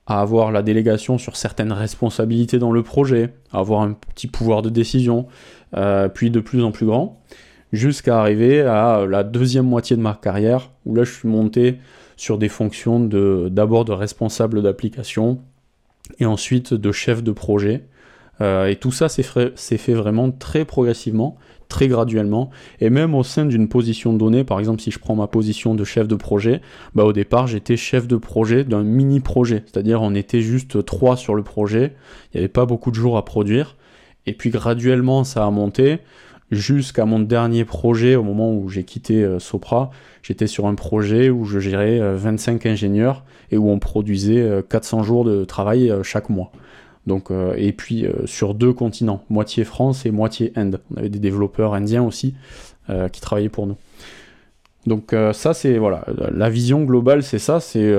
à avoir la délégation sur certaines responsabilités dans le projet, à avoir un petit pouvoir de décision, euh, puis de plus en plus grand, jusqu'à arriver à la deuxième moitié de ma carrière, où là je suis monté sur des fonctions d'abord de responsable d'application, et ensuite de chef de projet. Euh, et tout ça s'est fait vraiment très progressivement, très graduellement, et même au sein d'une position donnée, par exemple si je prends ma position de chef de projet, bah au départ j'étais chef de projet d'un mini projet, c'est-à-dire on était juste trois sur le projet, il n'y avait pas beaucoup de jours à produire, et puis graduellement ça a monté. Jusqu'à mon dernier projet, au moment où j'ai quitté Sopra, j'étais sur un projet où je gérais 25 ingénieurs et où on produisait 400 jours de travail chaque mois. Donc, et puis sur deux continents, moitié France et moitié Inde. On avait des développeurs indiens aussi qui travaillaient pour nous. Donc ça c'est voilà, la vision globale c'est ça, c'est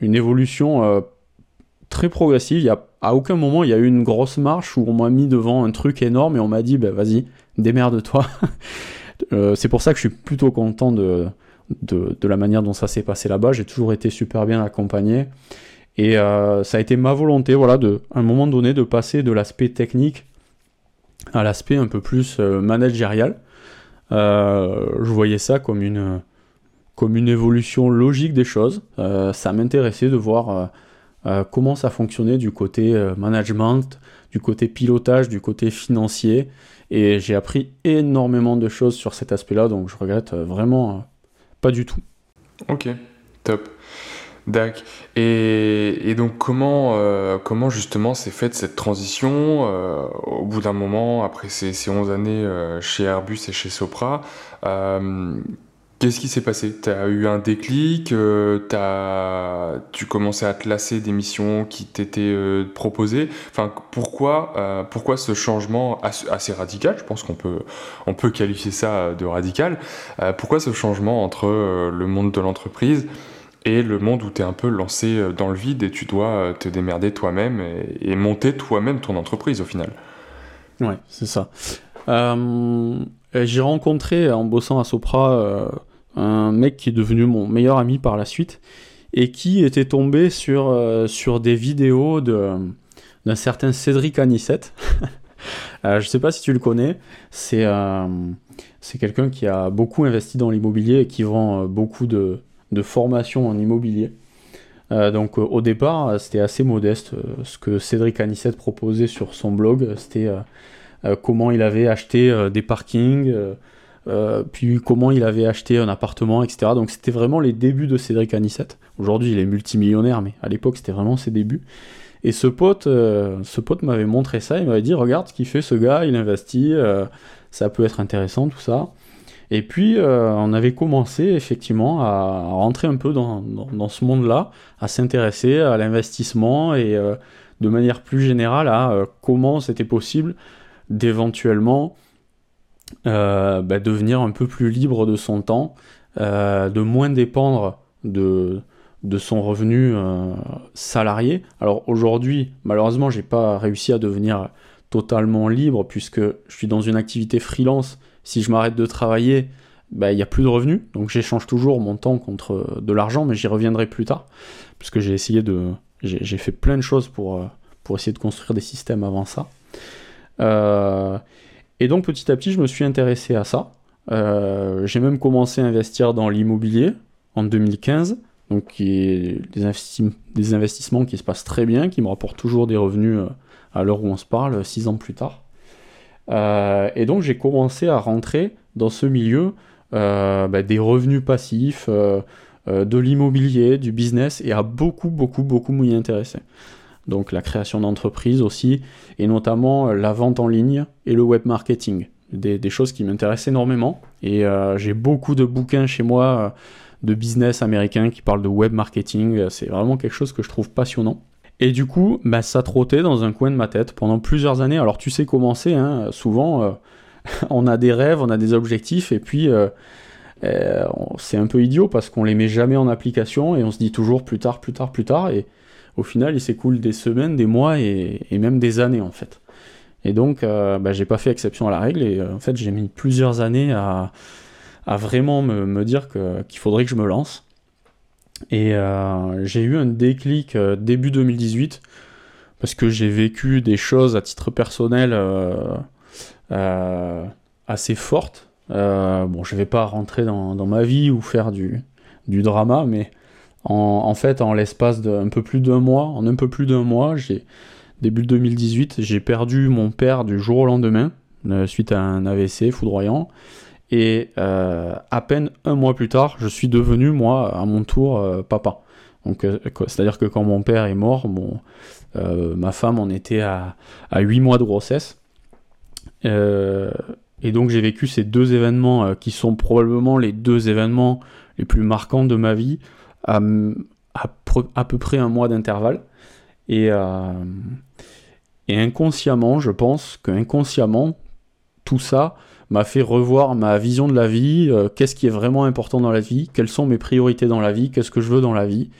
une évolution très progressive. Il y a, à aucun moment il y a eu une grosse marche où on m'a mis devant un truc énorme et on m'a dit bah, vas-y, démerde-toi. Euh, c'est pour ça que je suis plutôt content de, de, la manière dont ça s'est passé là-bas. J'ai toujours été super bien accompagné. Et euh, ça a été ma volonté, voilà, de, à un moment donné, de passer de l'aspect technique à l'aspect un peu plus euh, managérial. je voyais ça comme une, comme une évolution logique des choses. ça m'intéressait de voir euh, comment ça fonctionnait du côté euh, management, du côté pilotage, du côté financier. Et j'ai appris énormément de choses sur cet aspect-là, donc je regrette euh, vraiment pas du tout. Ok, top. Dac. Et, donc comment, comment justement s'est faite cette transition au bout d'un moment, après ces, ces 11 années chez Airbus et chez Sopra Qu'est-ce qui s'est passé? Tu as eu un déclic euh, as... Tu commençais à te lasser des missions qui t'étaient euh, proposées? Enfin, pourquoi, euh, pourquoi ce changement assez, radical? Je pense qu'on peut, on peut qualifier ça de radical. pourquoi ce changement entre le monde de l'entreprise et le monde où tu es un peu lancé dans le vide et tu dois te démerder toi-même et, monter toi-même ton entreprise au final Ouais, c'est ça. J'ai rencontré en bossant à Sopra un mec qui est devenu mon meilleur ami par la suite, et qui était tombé sur, euh, sur des vidéos d'un certain Cédric Anissette. euh, je sais pas si tu le connais, c'est euh, quelqu'un qui a beaucoup investi dans l'immobilier et qui vend euh, beaucoup de, de formations en immobilier. donc au départ, c'était assez modeste. ce que Cédric Anissette proposait sur son blog, c'était comment il avait acheté des parkings, euh, puis comment il avait acheté un appartement, etc. Donc c'était vraiment les débuts de Cédric Anissette. Aujourd'hui, il est multimillionnaire, mais à l'époque, c'était vraiment ses débuts. Et ce pote, euh, ce pote m'avait montré ça, il m'avait dit, regarde ce qu'il fait ce gars, il investit, euh, ça peut être intéressant, tout ça. Et puis, on avait commencé effectivement à, rentrer un peu dans, ce monde-là, à s'intéresser à l'investissement et de manière plus générale à comment c'était possible d'éventuellement euh, bah, devenir un peu plus libre de son temps, euh, de moins dépendre de, de son revenu euh, salarié. Alors aujourd'hui, malheureusement, j'ai pas réussi à devenir totalement libre puisque je suis dans une activité freelance. Si je m'arrête de travailler, bah, il n'y a plus de revenus. Donc j'échange toujours mon temps contre de l'argent, mais j'y reviendrai plus tard. Puisque j'ai essayé de. J'ai fait plein de choses pour, pour essayer de construire des systèmes avant ça. Euh, et donc petit à petit, je me suis intéressé à ça. Euh, j'ai même commencé à investir dans l'immobilier en 2015, donc des, investissements qui se passent très bien, qui me rapportent toujours des revenus euh, à l'heure où on se parle, six ans plus tard. Euh, et donc j'ai commencé à rentrer dans ce milieu bah, des revenus passifs, de l'immobilier, du business, et à beaucoup, beaucoup, beaucoup m'y intéresser donc la création d'entreprises aussi, et notamment euh, la vente en ligne et le web marketing. Des, choses qui m'intéressent énormément. Et euh, j'ai beaucoup de bouquins chez moi euh, de business américain qui parlent de web marketing. C'est vraiment quelque chose que je trouve passionnant. Et du coup, bah, ça trottait dans un coin de ma tête pendant plusieurs années. Alors tu sais comment c'est, hein, souvent on a des rêves, on a des objectifs, et puis c'est un peu idiot parce qu'on les met jamais en application et on se dit toujours plus tard, plus tard, plus tard. Et au final, il s'écoule des semaines, des mois et, même des années en fait. Et donc, euh, bah, j'ai pas fait exception à la règle et euh, en fait, j'ai mis plusieurs années à, vraiment me, dire qu'il faudrait que je me lance. Et euh, j'ai eu un déclic début 2018 parce que j'ai vécu des choses à titre personnel assez fortes. bon, je vais pas rentrer dans, ma vie ou faire du, du drama, mais en, fait, en l'espace d'un peu plus d'un mois, en un peu plus d'un mois, début 2018, j'ai perdu mon père du jour au lendemain euh, suite à un AVC foudroyant. Et euh, à peine un mois plus tard, je suis devenu moi à mon tour euh, papa. Donc, c'est-à-dire que quand mon père est mort, ma femme en était à, à 8 mois de grossesse. Et donc j'ai vécu ces deux événements qui sont probablement les deux événements les plus marquants de ma vie à, à, peu près un mois d'intervalle. Et, et inconsciemment, je pense que inconsciemment, tout ça m'a fait revoir ma vision de la vie, euh, qu'est-ce qui est vraiment important dans la vie, quelles sont mes priorités dans la vie, qu'est-ce que je veux dans la vie.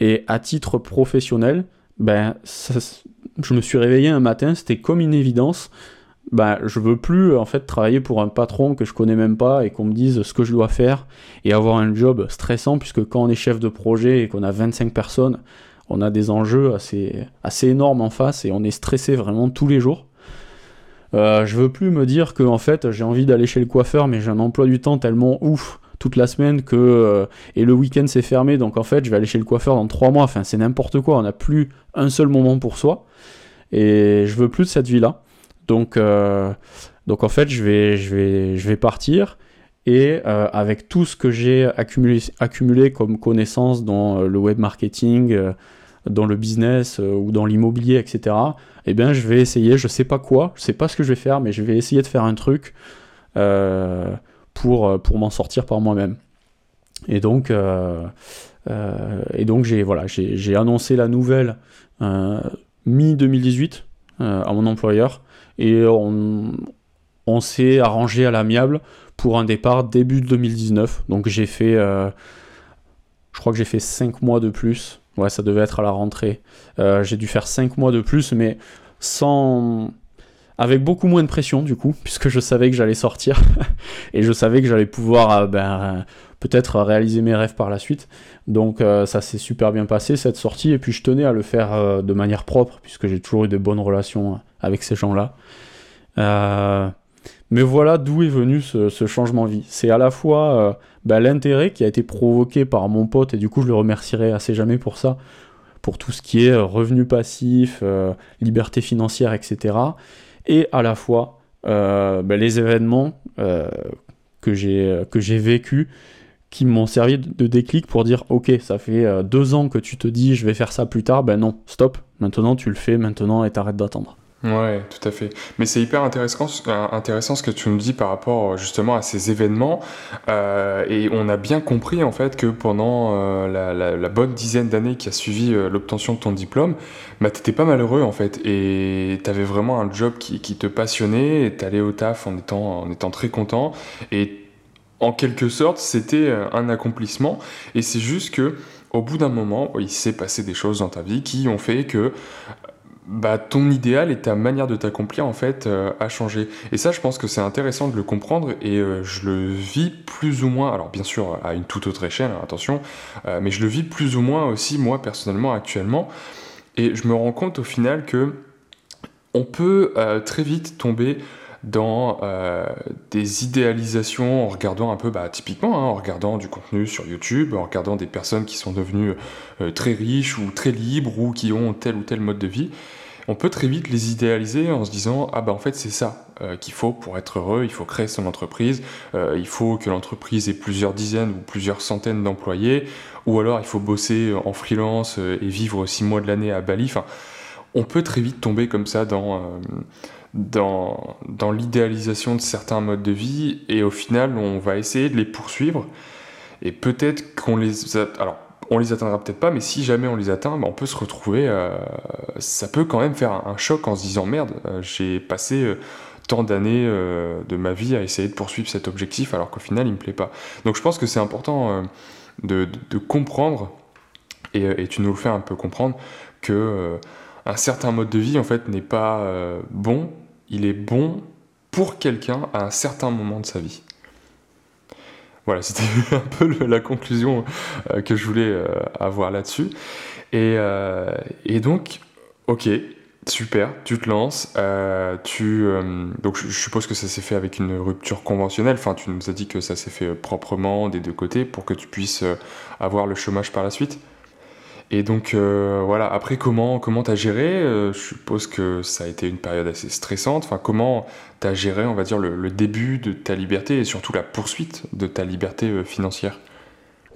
Et à titre professionnel, ben, je me suis réveillé un matin, c'était comme une évidence. Ben, je veux plus en fait travailler pour un patron que je connais même pas et qu'on me dise ce que je dois faire et avoir un job stressant puisque quand on est chef de projet et qu'on a 25 personnes, on a des enjeux assez, assez énormes en face et on est stressé vraiment tous les jours. Euh, je veux plus me dire que en fait j'ai envie d'aller chez le coiffeur, mais j'ai un emploi du temps tellement ouf toute la semaine que euh, et le week-end c'est fermé, donc en fait je vais aller chez le coiffeur dans trois mois. Enfin c'est n'importe quoi. On n'a plus un seul moment pour soi et je veux plus de cette vie là. Donc euh, donc en fait je vais je vais je vais partir et avec tout ce que j'ai accumulé, accumulé comme connaissances dans le web marketing, dans le business ou dans l'immobilier, etc eh bien je vais essayer, je sais pas quoi, je sais pas ce que je vais faire, mais je vais essayer de faire un truc euh, pour, euh, pour m'en sortir par moi-même. Et donc, euh, donc j'ai voilà, annoncé la nouvelle mi 2018 à mon employeur et on, on s'est arrangé à l'amiable pour un départ début 2019. Donc j'ai fait, je crois que j'ai fait 5 mois de plus Ouais, ça devait être à la rentrée. Euh, j'ai dû faire 5 mois de plus, mais sans. Avec beaucoup moins de pression, du coup, puisque je savais que j'allais sortir. et je savais que j'allais pouvoir euh, ben, peut-être réaliser mes rêves par la suite. Donc euh, ça s'est super bien passé, cette sortie. Et puis je tenais à le faire de manière propre, puisque j'ai toujours eu de bonnes relations avec ces gens-là. Mais voilà d'où est venu ce, changement de vie. C'est à la fois bah, l'intérêt qui a été provoqué par mon pote, et du coup je le remercierai assez jamais pour ça, pour tout ce qui est euh, revenu passif, euh, liberté financière, etc. Et à la fois bah, les événements que j'ai vécus qui m'ont servi de déclic pour dire ok ça fait deux ans que tu te dis je vais faire ça plus tard ben non stop maintenant tu le fais maintenant et t'arrêtes d'attendre Ouais, tout à fait. Mais c'est hyper intéressant, euh, intéressant ce que tu nous dis par rapport euh, justement à ces événements. Euh, et on a bien compris en fait que pendant la, bonne dizaine d'années qui a suivi l'obtention de ton diplôme, bah, t'étais pas malheureux en fait. Et t'avais vraiment un job qui, te passionnait. Et t'allais au taf en étant, en étant très content. Et en quelque sorte, c'était un accomplissement. Et c'est juste que au bout d'un moment, il s'est passé des choses dans ta vie qui ont fait que bah, ton idéal et ta manière de t'accomplir en fait euh, a changé. Et ça, je pense que c'est intéressant de le comprendre et euh, je le vis plus ou moins, alors bien sûr à une toute autre échelle, hein, attention, euh, mais je le vis plus ou moins aussi moi personnellement actuellement. Et je me rends compte au final que on peut très vite tomber dans des idéalisations en regardant un peu, bah, typiquement, hein, en regardant du contenu sur YouTube, en regardant des personnes qui sont devenues très riches ou très libres ou qui ont tel ou tel mode de vie on peut très vite les idéaliser en se disant ah bah en fait c'est ça euh, qu'il faut pour être heureux, il faut créer son entreprise, euh, il faut que l'entreprise ait plusieurs dizaines ou plusieurs centaines d'employés, ou alors il faut bosser en freelance euh, et vivre six mois de l'année à Bali. Enfin, on peut très vite tomber comme ça dans dans, dans l'idéalisation de certains modes de vie et au final on va essayer de les poursuivre et peut-être qu'on les alors on les atteindra peut-être pas, mais si jamais on les atteint, bah, on peut se retrouver. Euh, ça peut quand même faire un, choc en se disant merde, euh, j'ai passé euh, tant d'années de ma vie à essayer de poursuivre cet objectif alors qu'au final il me plaît pas. Donc je pense que c'est important de, comprendre, et, tu nous le fais un peu comprendre, que un certain mode de vie en fait n'est pas bon, il est bon pour quelqu'un à un certain moment de sa vie. Voilà, c'était un peu la conclusion euh, que je voulais euh, avoir là-dessus. Et, euh, et, donc, ok, super, tu te lances. tu, donc, je, suppose que ça s'est fait avec une rupture conventionnelle. Enfin, tu nous as dit que ça s'est fait proprement des deux côtés pour que tu puisses avoir le chômage par la suite. Et donc euh, voilà, après comment comment t'as géré euh, Je suppose que ça a été une période assez stressante. Enfin, comment t'as géré, on va dire, le, début de ta liberté et surtout la poursuite de ta liberté euh, financière?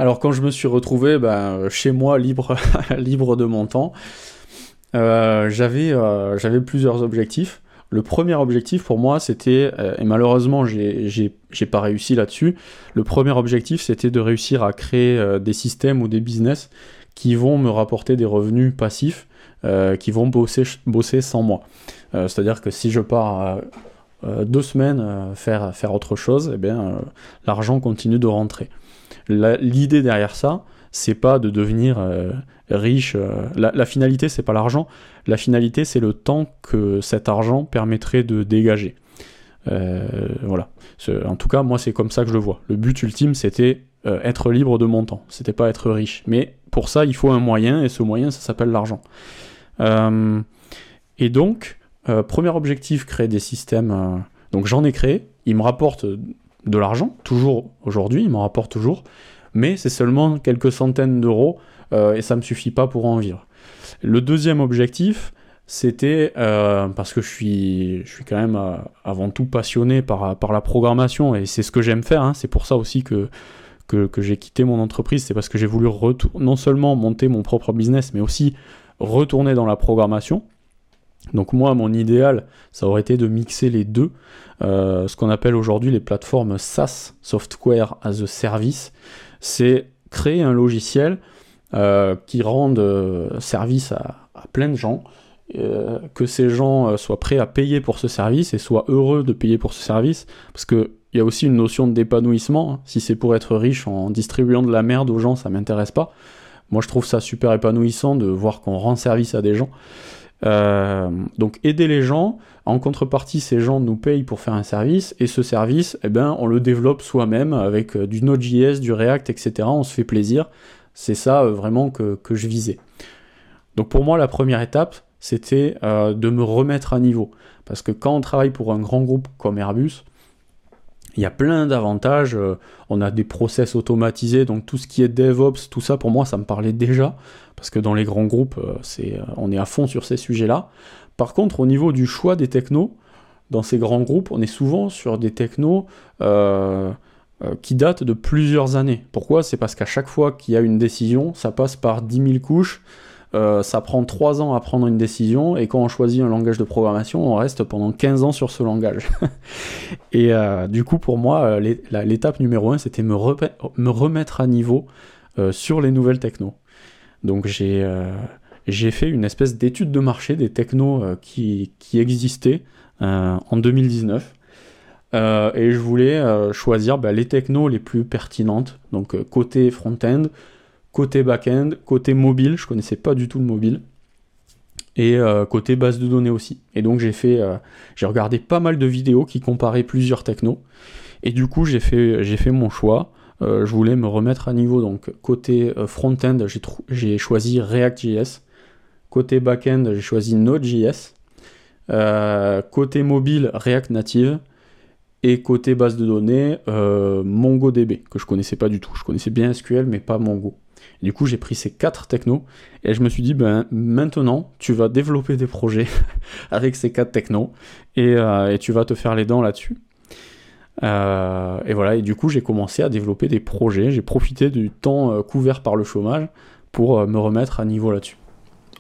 Alors quand je me suis retrouvé ben, chez moi libre libre de mon temps, j'avais j'avais plusieurs objectifs. le premier objectif pour moi, c'était, et malheureusement, j'ai pas réussi là-dessus. Le premier objectif, c'était de réussir à créer des systèmes ou des business qui vont me rapporter des revenus passifs, qui vont bosser, sans moi. C'est-à-dire que si je pars deux semaines faire, autre chose, eh bien, l'argent continue de rentrer. L'idée derrière ça, c'est pas de devenir euh, riche. Euh, la, finalité, c'est pas l'argent. La finalité, c'est le temps que cet argent permettrait de dégager. Euh, voilà. En tout cas, moi, c'est comme ça que je le vois. Le but ultime, c'était être libre de mon temps. C'était pas être riche. Mais pour ça, il faut un moyen, et ce moyen, ça s'appelle l'argent. et donc, premier objectif, créer des systèmes. donc, j'en ai créé. Il me rapporte de l'argent, toujours aujourd'hui, il m'en rapporte toujours mais c'est seulement quelques centaines d'euros euh, et ça me suffit pas pour en vivre. Le deuxième objectif, c'était euh, parce que je suis, quand même euh, avant tout passionné par, par la programmation et c'est ce que j'aime faire. Hein. c'est pour ça aussi que, que, que j'ai quitté mon entreprise. C'est parce que j'ai voulu non seulement monter mon propre business, mais aussi retourner dans la programmation. Donc moi, mon idéal, ça aurait été de mixer les deux, ce qu'on appelle aujourd'hui les plateformes SaaS, Software as a Service c'est créer un logiciel euh, qui rende euh, service à, plein de gens, euh, que ces gens soient prêts à payer pour ce service et soient heureux de payer pour ce service, parce qu'il y a aussi une notion d'épanouissement. Hein. Si c'est pour être riche en distribuant de la merde aux gens, ça m'intéresse pas. Moi, je trouve ça super épanouissant de voir qu'on rend service à des gens. donc, aider les gens, en contrepartie, ces gens nous payent pour faire un service, et ce service, eh ben, on le développe soi-même avec euh, du Node.js, du React, etc. On se fait plaisir. C'est ça euh, vraiment que, je visais. Donc pour moi, la première étape, c'était euh, de me remettre à niveau. Parce que quand on travaille pour un grand groupe comme Airbus, il y a plein d'avantages. on a des process automatisés, donc tout ce qui est DevOps, tout ça, pour moi, ça me parlait déjà. Parce que dans les grands groupes, c'est, on est à fond sur ces sujets-là. Par contre, au niveau du choix des technos, dans ces grands groupes, on est souvent sur des technos euh, euh, qui datent de plusieurs années. Pourquoi? C'est parce qu'à chaque fois qu'il y a une décision, ça passe par 10 000 couches, euh, ça prend 3 ans à prendre une décision, et quand on choisit un langage de programmation, on reste pendant 15 ans sur ce langage. et du coup, pour moi, l'étape numéro 1, c'était me, me remettre à niveau sur les nouvelles technos. Donc j'ai fait une espèce d'étude de marché des technos euh, qui, existaient euh, en 2019. Euh, et je voulais choisir bah, les technos les plus pertinentes, donc côté front-end, côté back-end, côté mobile, je connaissais pas du tout le mobile, et côté base de données aussi. Et donc j'ai fait, j'ai regardé pas mal de vidéos qui comparaient plusieurs technos, et du coup j'ai fait, mon choix. je voulais me remettre à niveau, donc côté front-end, j'ai choisi React.js, Côté back-end, j'ai choisi Node.js. Euh, côté mobile, React Native. Et côté base de données, euh, MongoDB, que je connaissais pas du tout. Je connaissais bien SQL, mais pas Mongo. Du coup, j'ai pris ces quatre technos et je me suis dit, ben, maintenant, tu vas développer des projets avec ces quatre technos et, euh, et, tu vas te faire les dents là-dessus. et voilà, et du coup, j'ai commencé à développer des projets. J'ai profité du temps couvert par le chômage pour me remettre à niveau là-dessus.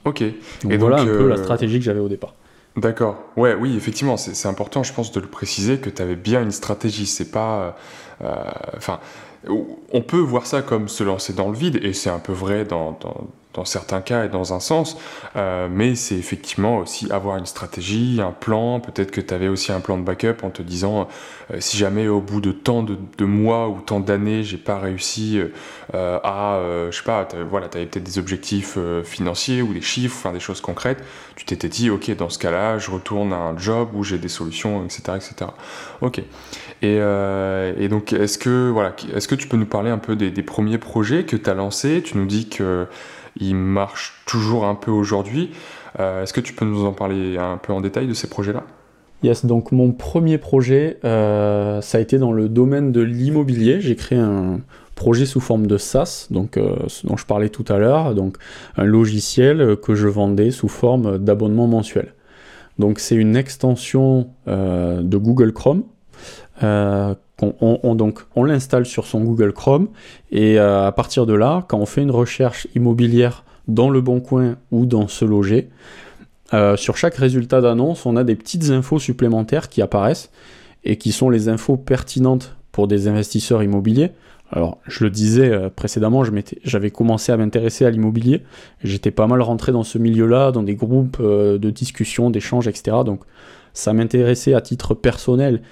Ok. et voilà un peu la euh, stratégie que j'avais au départ. D'accord. Ouais, oui, effectivement, c'est important, je pense, de le préciser que tu avais bien une stratégie. C'est pas. Euh, enfin. On peut voir ça comme se lancer dans le vide, et c'est un peu vrai dans, certains cas et dans un sens, euh, mais c'est effectivement aussi avoir une stratégie, un plan, peut-être que tu avais aussi un plan de backup en te disant euh, si jamais au bout de tant de, mois ou tant d'années j'ai pas réussi euh, à, je sais pas, voilà, tu avais peut-être des objectifs financiers ou des chiffres, enfin des choses concrètes, tu t'étais dit ok dans ce cas-là je retourne à un job où j'ai des solutions, etc. etc. Ok. Et, et donc est-ce que, voilà, est-ce que tu peux nous parler un peu des, des premiers projets que tu as lancés? Tu nous dis que il marche toujours un peu aujourd'hui. Euh, est-ce que tu peux nous en parler un peu en détail de ces projets-là? Yes, donc mon premier projet, euh, ça a été dans le domaine de l'immobilier. J'ai créé un projet sous forme de SaaS, donc, euh, dont je parlais tout à l'heure, donc un logiciel que je vendais sous forme d'abonnement mensuel. Donc c'est une extension de Google Chrome on, donc, on l'installe sur son Google Chrome et euh, à partir de là, quand on fait une recherche immobilière dans le bon coin ou dans ce loger, sur chaque résultat d'annonce, on a des petites infos supplémentaires qui apparaissent et qui sont les infos pertinentes pour des investisseurs immobiliers. Alors, je le disais euh, précédemment, j'avais commencé à m'intéresser à l'immobilier. J'étais pas mal rentré dans ce milieu-là, dans des groupes euh, de discussion, d'échanges, etc. Donc, ça m'intéressait à titre personnel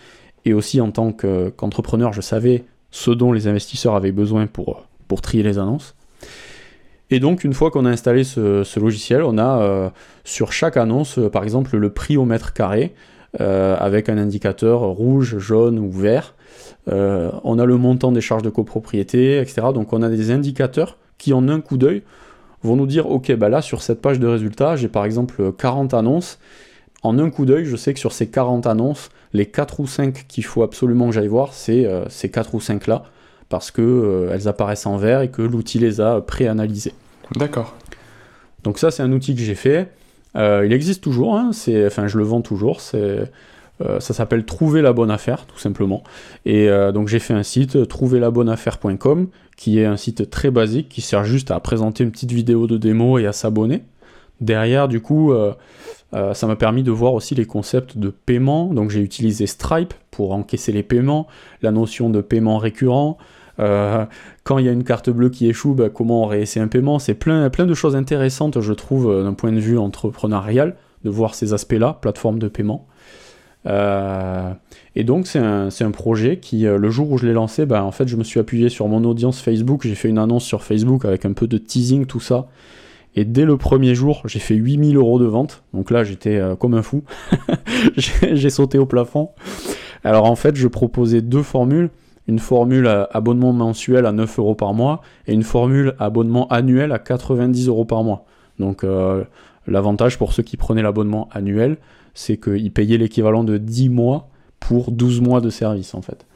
et aussi en tant qu'entrepreneur, je savais ce dont les investisseurs avaient besoin pour, pour trier les annonces. Et donc, une fois qu'on a installé ce, logiciel, on a euh, sur chaque annonce, par exemple, le prix au mètre carré, avec un indicateur rouge, jaune ou vert. Euh, on a le montant des charges de copropriété, etc. Donc on a des indicateurs qui en un coup d'œil vont nous dire ok bah là sur cette page de résultats j'ai par exemple 40 annonces en un coup d'œil je sais que sur ces 40 annonces les 4 ou 5 qu'il faut absolument que j'aille voir c'est euh, ces 4 ou 5 là parce que euh, elles apparaissent en vert et que l'outil les a préanalysées. D'accord. Donc ça c'est un outil que j'ai fait. il existe toujours, hein, enfin je le vends toujours, c'est euh, ça s'appelle Trouver la bonne affaire, tout simplement. Et euh, donc j'ai fait un site, trouverlabonneaffaire.com, qui est un site très basique, qui sert juste à présenter une petite vidéo de démo et à s'abonner. Derrière, du coup, euh, ça m'a permis de voir aussi les concepts de paiement. Donc j'ai utilisé Stripe pour encaisser les paiements, la notion de paiement récurrent. quand il y a une carte bleue qui échoue, bah, comment on réessaie un paiement? C'est plein, de choses intéressantes, je trouve, d'un point de vue entrepreneurial, de voir ces aspects-là, plateforme de paiement. Euh, et donc c'est un, projet qui, euh, le jour où je l'ai lancé, bah, en fait je me suis appuyé sur mon audience Facebook, j'ai fait une annonce sur Facebook avec un peu de teasing, tout ça. Et dès le premier jour, j'ai fait 8000 euros de vente. Donc là, j'étais euh, comme un fou. j'ai sauté au plafond. Alors en fait, je proposais deux formules. Une formule abonnement mensuel à 9 euros par mois et une formule abonnement annuel à 90 euros par mois. Donc l'avantage pour ceux qui prenaient l'abonnement annuel, c'est qu'ils payaient l'équivalent de 10 mois pour 12 mois de service en fait.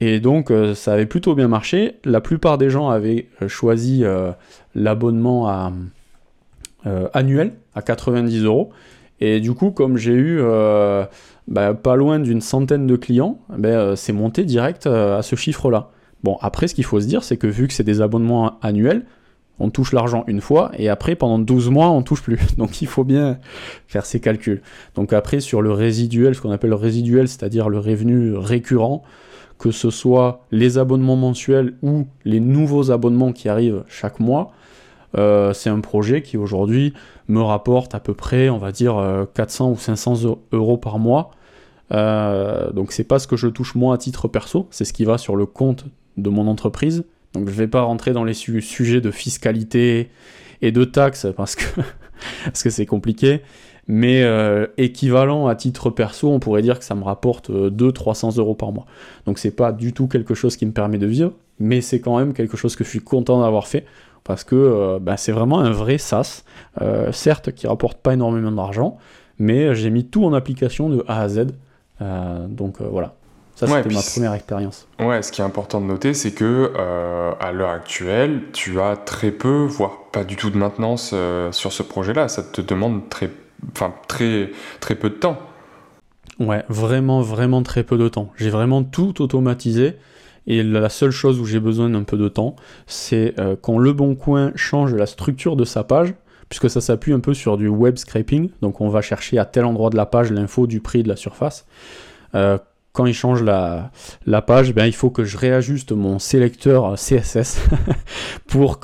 Et donc euh, ça avait plutôt bien marché. La plupart des gens avaient euh, choisi euh, l'abonnement à, annuel à 90 euros. Et du coup, comme j'ai eu bah, pas loin d'une centaine de clients, ben, c'est monté direct à ce chiffre-là. Bon, après, ce qu'il faut se dire, c'est que vu que c'est des abonnements annuels, on touche l'argent une fois et après pendant 12 mois on touche plus. Donc il faut bien faire ces calculs. Donc après sur le résiduel, ce qu'on appelle le résiduel, c'est-à-dire le revenu récurrent, que ce soit les abonnements mensuels ou les nouveaux abonnements qui arrivent chaque mois, euh, c'est un projet qui aujourd'hui me rapporte à peu près, on va dire, 400 euh, ou 500 euros par mois. Euh, donc c'est pas ce que je touche moi à titre perso, c'est ce qui va sur le compte de mon entreprise donc je vais pas rentrer dans les sujets de fiscalité et de taxes parce que parce que c'est compliqué. Mais euh, équivalent à titre perso, on pourrait dire que ça me rapporte 200-300 euh, euros par mois. Donc c'est pas du tout quelque chose qui me permet de vivre, mais c'est quand même quelque chose que je suis content d'avoir fait parce que euh, bah, c'est vraiment un vrai SaaS, certes qui rapporte pas énormément d'argent, mais j'ai mis tout en application de A à Z. donc voilà, ça, c'était ma première expérience. Ouais, ce qui est important de noter, c'est que euh, à l'heure actuelle, tu as très peu, voire pas du tout de maintenance euh, sur ce projet-là. Ça te demande très, enfin, très, très peu de temps. Ouais, vraiment, vraiment très peu de temps. J'ai vraiment tout automatisé. Et la seule chose où j'ai besoin d'un peu de temps, c'est euh, quand Le Bon Coin change la structure de sa page, puisque ça s'appuie un peu sur du web scraping. Donc on va chercher à tel endroit de la page l'info du prix de la surface quand il change la, page, ben, il faut que je réajuste mon sélecteur CSS pour,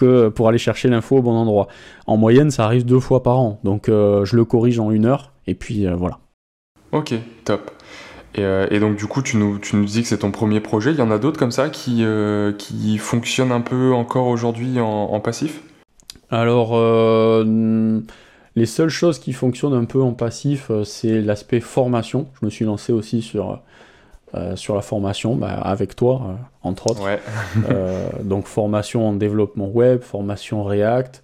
aller chercher l'info au bon endroit. En moyenne, ça arrive deux fois par an, donc euh, je le corrige en une heure, et puis euh, voilà. Ok, top. Euh, et, donc du coup, tu nous, tu nous dis que c'est ton premier projet. Il y en a d'autres comme ça qui, qui fonctionnent un peu encore aujourd'hui en, en, passif? Alors, les seules choses qui fonctionnent un peu en passif, c'est l'aspect formation. Je me suis lancé aussi sur euh, sur la formation bah, avec toi, euh, entre autres. Euh, donc formation en développement web, formation React,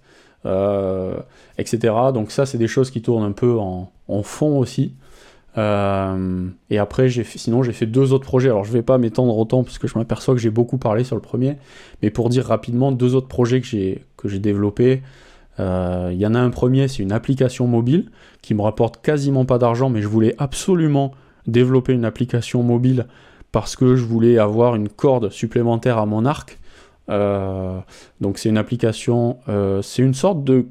etc. Donc ça, c'est des choses qui tournent un peu en, fond aussi. Et après, sinon, j'ai fait deux autres projets. Alors, je vais pas m'étendre autant parce que je m'aperçois que j'ai beaucoup parlé sur le premier. Mais pour dire rapidement, deux autres projets que j'ai, que j'ai développés. Il y en a un premier, c'est une application mobile qui me rapporte quasiment pas d'argent, mais je voulais absolument développer une application mobile parce que je voulais avoir une corde supplémentaire à mon arc. Euh, donc c'est une application, euh, c'est une sorte de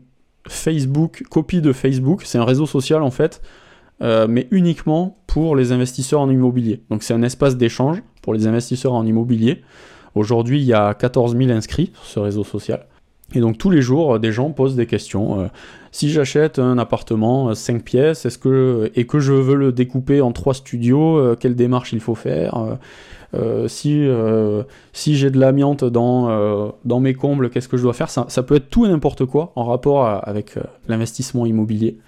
Facebook, copie de Facebook, c'est un réseau social en fait, mais uniquement pour les investisseurs en immobilier. Donc c'est un espace d'échange pour les investisseurs en immobilier. Aujourd'hui, il y a 14 000 inscrits sur ce réseau social. Et donc tous les jours, des gens posent des questions. si j'achète un appartement 5 pièces est-ce que, et que je veux le découper en 3 studios, quelle démarche il faut faire euh, si, euh, si j'ai de l'amiante dans, euh, dans mes combles, qu'est-ce que je dois faire? Ça, peut être tout et n'importe quoi en rapport avec l'investissement immobilier.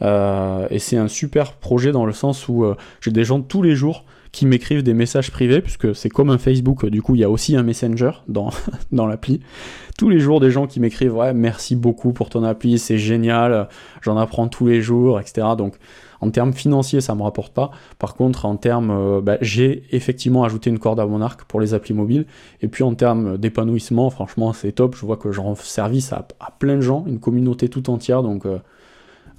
Et c'est un super projet dans le sens où j'ai des gens tous les jours qui m'écrivent des messages privés, puisque c'est comme un Facebook, du coup il y a aussi un Messenger dans, dans l'appli. Tous les jours des gens qui m'écrivent ouais merci beaucoup pour ton appli, c'est génial, j'en apprends tous les jours, etc. Donc en termes financiers, ça me rapporte pas. Par contre, en termes, euh, bah, j'ai effectivement ajouté une corde à mon arc pour les applis mobiles. Et puis en termes d'épanouissement, franchement, c'est top. Je vois que je rends service à, plein de gens, une communauté tout entière. Donc euh,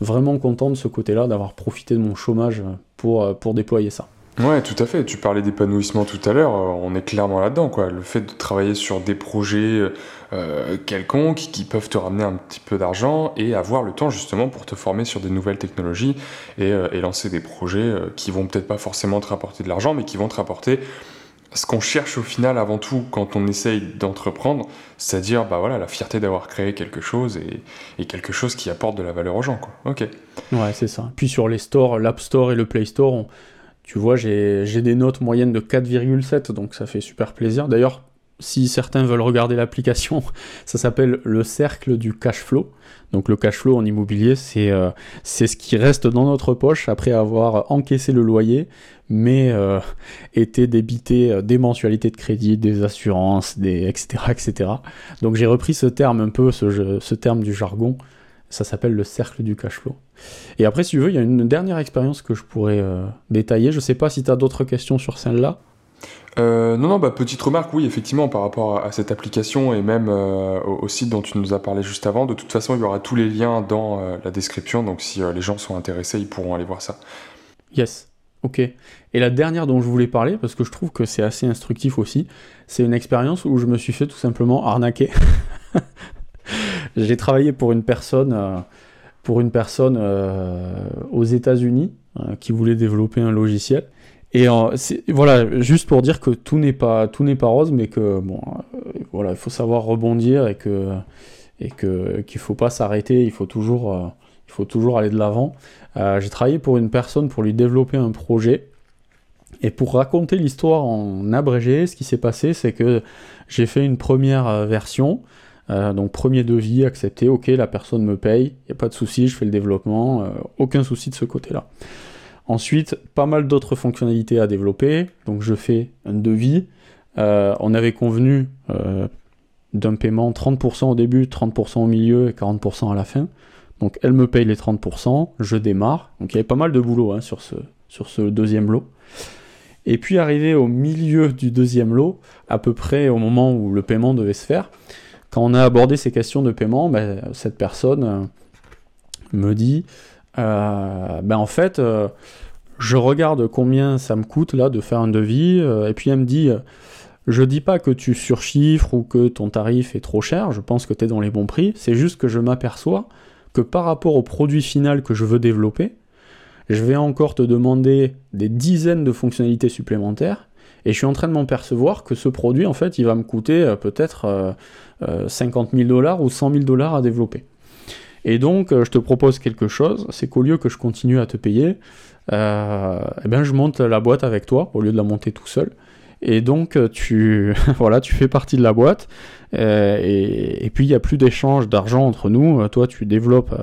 vraiment content de ce côté-là, d'avoir profité de mon chômage pour, euh, pour déployer ça. Ouais, tout à fait. Tu parlais d'épanouissement tout à l'heure. Euh, on est clairement là-dedans, quoi. Le fait de travailler sur des projets euh, quelconques qui peuvent te ramener un petit peu d'argent et avoir le temps justement pour te former sur des nouvelles technologies et, euh, lancer des projets qui vont peut-être pas forcément te rapporter de l'argent, mais qui vont te rapporter ce qu'on cherche au final avant tout quand on essaye d'entreprendre, c'est-à-dire bah voilà la fierté d'avoir créé quelque chose et, quelque chose qui apporte de la valeur aux gens, quoi. Ok. Ouais, c'est ça. Puis sur les stores, l'App Store et le Play Store, on tu vois, j'ai des notes moyennes de 4,7, donc ça fait super plaisir. D'ailleurs, si certains veulent regarder l'application, ça s'appelle le cercle du cash flow. Donc le cash flow en immobilier, c'est euh, ce qui reste dans notre poche après avoir encaissé le loyer, mais euh, été débité euh, des mensualités de crédit, des assurances, des, etc. etc. Donc j'ai repris ce terme un peu, ce, terme du jargon, ça s'appelle le cercle du cash flow. Et après, si tu veux, il y a une dernière expérience que je pourrais détailler. Je sais pas si tu as d'autres questions sur celle-là. Euh, non, non, bah, petite remarque, oui, effectivement, par rapport à, cette application et même euh, au, site dont tu nous as parlé juste avant. De toute façon, il y aura tous les liens dans la description, donc si les gens sont intéressés, ils pourront aller voir ça. Yes, ok. Et la dernière dont je voulais parler, parce que je trouve que c'est assez instructif aussi, c'est une expérience où je me suis fait tout simplement arnaquer. J'ai travaillé pour une personne pour une personne euh, aux États-Unis euh, qui voulait développer un logiciel. Et voilà, juste pour dire que tout n'est pas tout n'est pas rose, mais que bon, euh, voilà, il faut savoir rebondir et que et que qu'il faut pas s'arrêter, il faut toujours il faut toujours aller de l'avant. J'ai travaillé pour une personne pour lui développer un projet. Et pour raconter l'histoire en abrégé, ce qui s'est passé, c'est que j'ai fait une première version euh, donc premier devis, accepté, ok, la personne me paye, il n'y a pas de souci, je fais le développement, euh, aucun souci de ce côté-là. Ensuite, pas mal d'autres fonctionnalités à développer, donc je fais un devis. Euh, on avait convenu d'un paiement 30% au début, 30% au milieu et 40% à la fin. Donc elle me paye les 30%, je démarre. Donc il y avait pas mal de boulot hein, sur, ce, deuxième lot. Et puis arrivé au milieu du deuxième lot, à peu près au moment où le paiement devait se faire, quand on a abordé ces questions de paiement, ben, cette personne euh, me dit, euh, ben, en fait, euh, je regarde combien ça me coûte là de faire un devis, et puis elle me dit, je dis pas que tu surchiffres ou que ton tarif est trop cher, je pense que tu es dans les bons prix, c'est juste que je m'aperçois que par rapport au produit final que je veux développer, je vais encore te demander des dizaines de fonctionnalités supplémentaires, et je suis en train de m'en percevoir que ce produit, en fait, il va me coûter peut-être 50 000 dollars ou 100 000 dollars à développer. Et donc, euh, je te propose quelque chose, c'est qu'au lieu que je continue à te payer, euh, eh bien, je monte la boîte avec toi au lieu de la monter tout seul. Et donc, euh, tu, voilà, tu fais partie de la boîte. et, puis, il n'y a plus d'échange d'argent entre nous. Toi, tu développes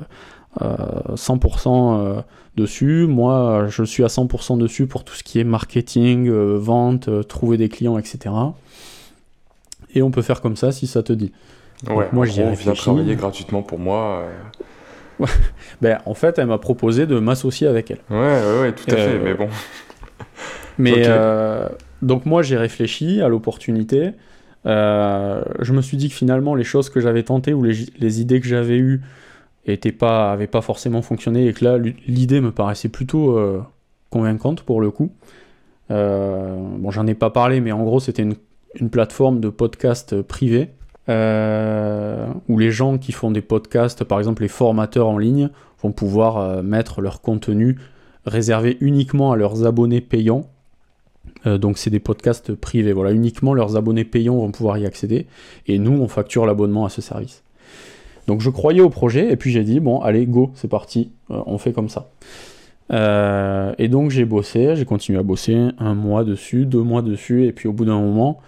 100% dessus. Moi, je suis à 100% dessus pour tout ce qui est marketing, vente, trouver des clients, etc et on peut faire comme ça si ça te dit. Ouais, moi j'y viens travailler gratuitement pour moi. Euh. ben, en fait, elle m'a proposé de m'associer avec elle. Ouais, ouais, ouais tout à fait, euh, mais bon. mais euh, donc moi j'ai réfléchi à l'opportunité. je me suis dit que finalement les choses que j'avais tentées ou les, idées que j'avais eues n'avaient pas, avaient pas forcément fonctionné et que là l'idée me paraissait plutôt convaincante pour le coup. bon, j'en ai pas parlé, mais en gros c'était une une plateforme de podcast privé où les gens qui font des podcasts, par exemple les formateurs en ligne, vont pouvoir mettre leur contenu réservé uniquement à leurs abonnés payants. donc c'est des podcasts privés. Voilà, uniquement leurs abonnés payants vont pouvoir y accéder. Et nous, on facture l'abonnement à ce service. Donc je croyais au projet et puis j'ai dit bon allez go c'est parti euh, on fait comme ça. Euh, et donc j'ai bossé, j'ai continué à bosser un mois dessus, deux mois dessus et puis au bout d'un moment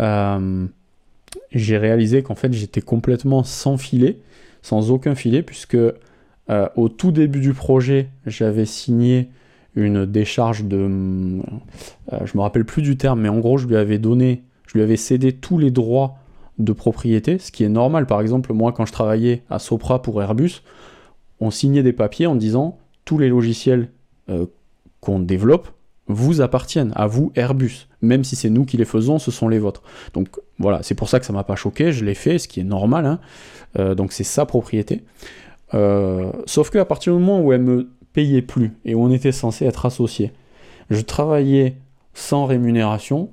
euh, j'ai réalisé qu'en fait j'étais complètement sans filet, sans aucun filet puisque au tout début du projet j'avais signé une décharge de, je me rappelle plus du terme mais en gros je lui avais donné, je lui avais cédé tous les droits de propriété, ce qui est normal. Par exemple, moi, quand je travaillais à Sopra pour Airbus, on signait des papiers en disant tous les logiciels euh, qu'on développe vous appartiennent, à vous Airbus. Même si c'est nous qui les faisons, ce sont les vôtres. Donc voilà, c'est pour ça que ça m'a pas choqué, je l'ai fait, ce qui est normal. Hein. Euh, donc c'est sa propriété. Euh, sauf qu'à partir du moment où elle me payait plus et où on était censé être associé, je travaillais sans rémunération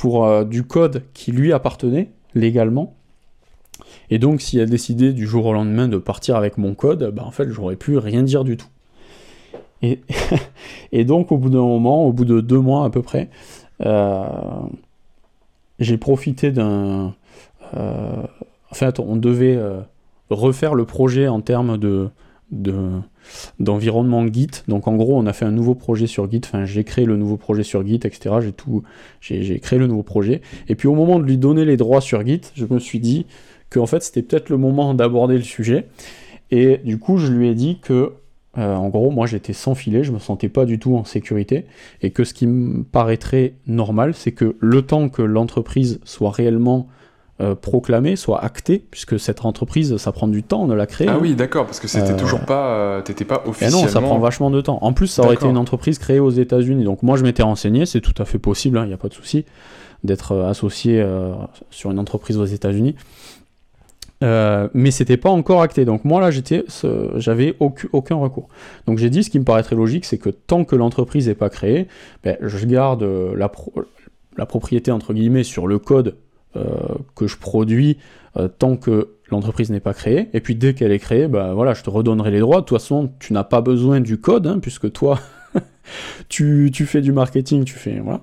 pour euh, du code qui lui appartenait légalement. Et donc, s'il a décidé du jour au lendemain de partir avec mon code, bah, en fait, j'aurais pu rien dire du tout. Et, donc, au bout d'un moment, au bout de deux mois à peu près, euh, j'ai profité d'un. Euh, en fait, on devait refaire le projet en termes de, d'environnement Git. Donc en gros, on a fait un nouveau projet sur Git. Enfin, j'ai créé le nouveau projet sur Git, etc. J'ai tout, j'ai créé le nouveau projet. Et puis au moment de lui donner les droits sur Git, je me suis dit que en fait c'était peut-être le moment d'aborder le sujet. Et du coup, je lui ai dit que euh, en gros, moi j'étais sans filet, je me sentais pas du tout en sécurité, et que ce qui me paraîtrait normal, c'est que le temps que l'entreprise soit réellement euh, proclamé, soit acté, puisque cette entreprise, ça prend du temps de la créer. Ah oui, d'accord, parce que c'était euh, toujours pas, t'étais pas officiellement. Et non, ça prend vachement de temps. En plus, ça aurait été une entreprise créée aux États-Unis. Donc moi, je m'étais renseigné, c'est tout à fait possible, il hein, n'y a pas de souci d'être associé sur une entreprise aux États-Unis. Mais c'était pas encore acté. Donc moi là, j'étais, j'avais aucun, recours. Donc j'ai dit, ce qui me paraît très logique, c'est que tant que l'entreprise n'est pas créée, ben, je garde la, la propriété entre guillemets sur le code euh, que je produis euh, tant que l'entreprise n'est pas créée. Et puis dès qu'elle est créée, bah voilà, je te redonnerai les droits. De toute façon, tu n'as pas besoin du code, hein, puisque toi, tu, tu, fais du marketing, tu fais voilà.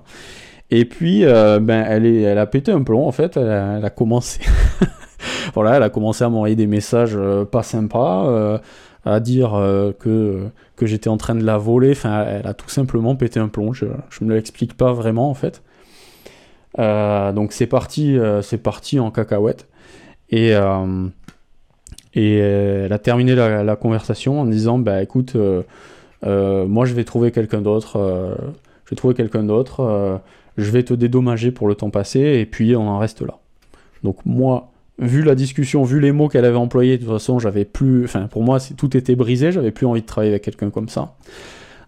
Et puis, euh, ben, elle, est, elle a pété un plomb en fait. Elle a, commencé, voilà, elle a commencé à m'envoyer des messages pas sympas, à dire que que j'étais en train de la voler. Enfin, elle a tout simplement pété un plomb. Je, je me l'explique pas vraiment en fait. Euh, donc c'est parti, euh, c'est parti en cacahuète. Et, euh, et elle a terminé la, conversation en disant Bah écoute, moi je vais trouver quelqu'un d'autre, je vais trouver quelqu'un d'autre, je vais te dédommager pour le temps passé, et puis on en reste là. Donc moi, vu la discussion, vu les mots qu'elle avait employés, de toute façon, j'avais plus. Enfin, pour moi, tout était brisé, j'avais plus envie de travailler avec quelqu'un comme ça.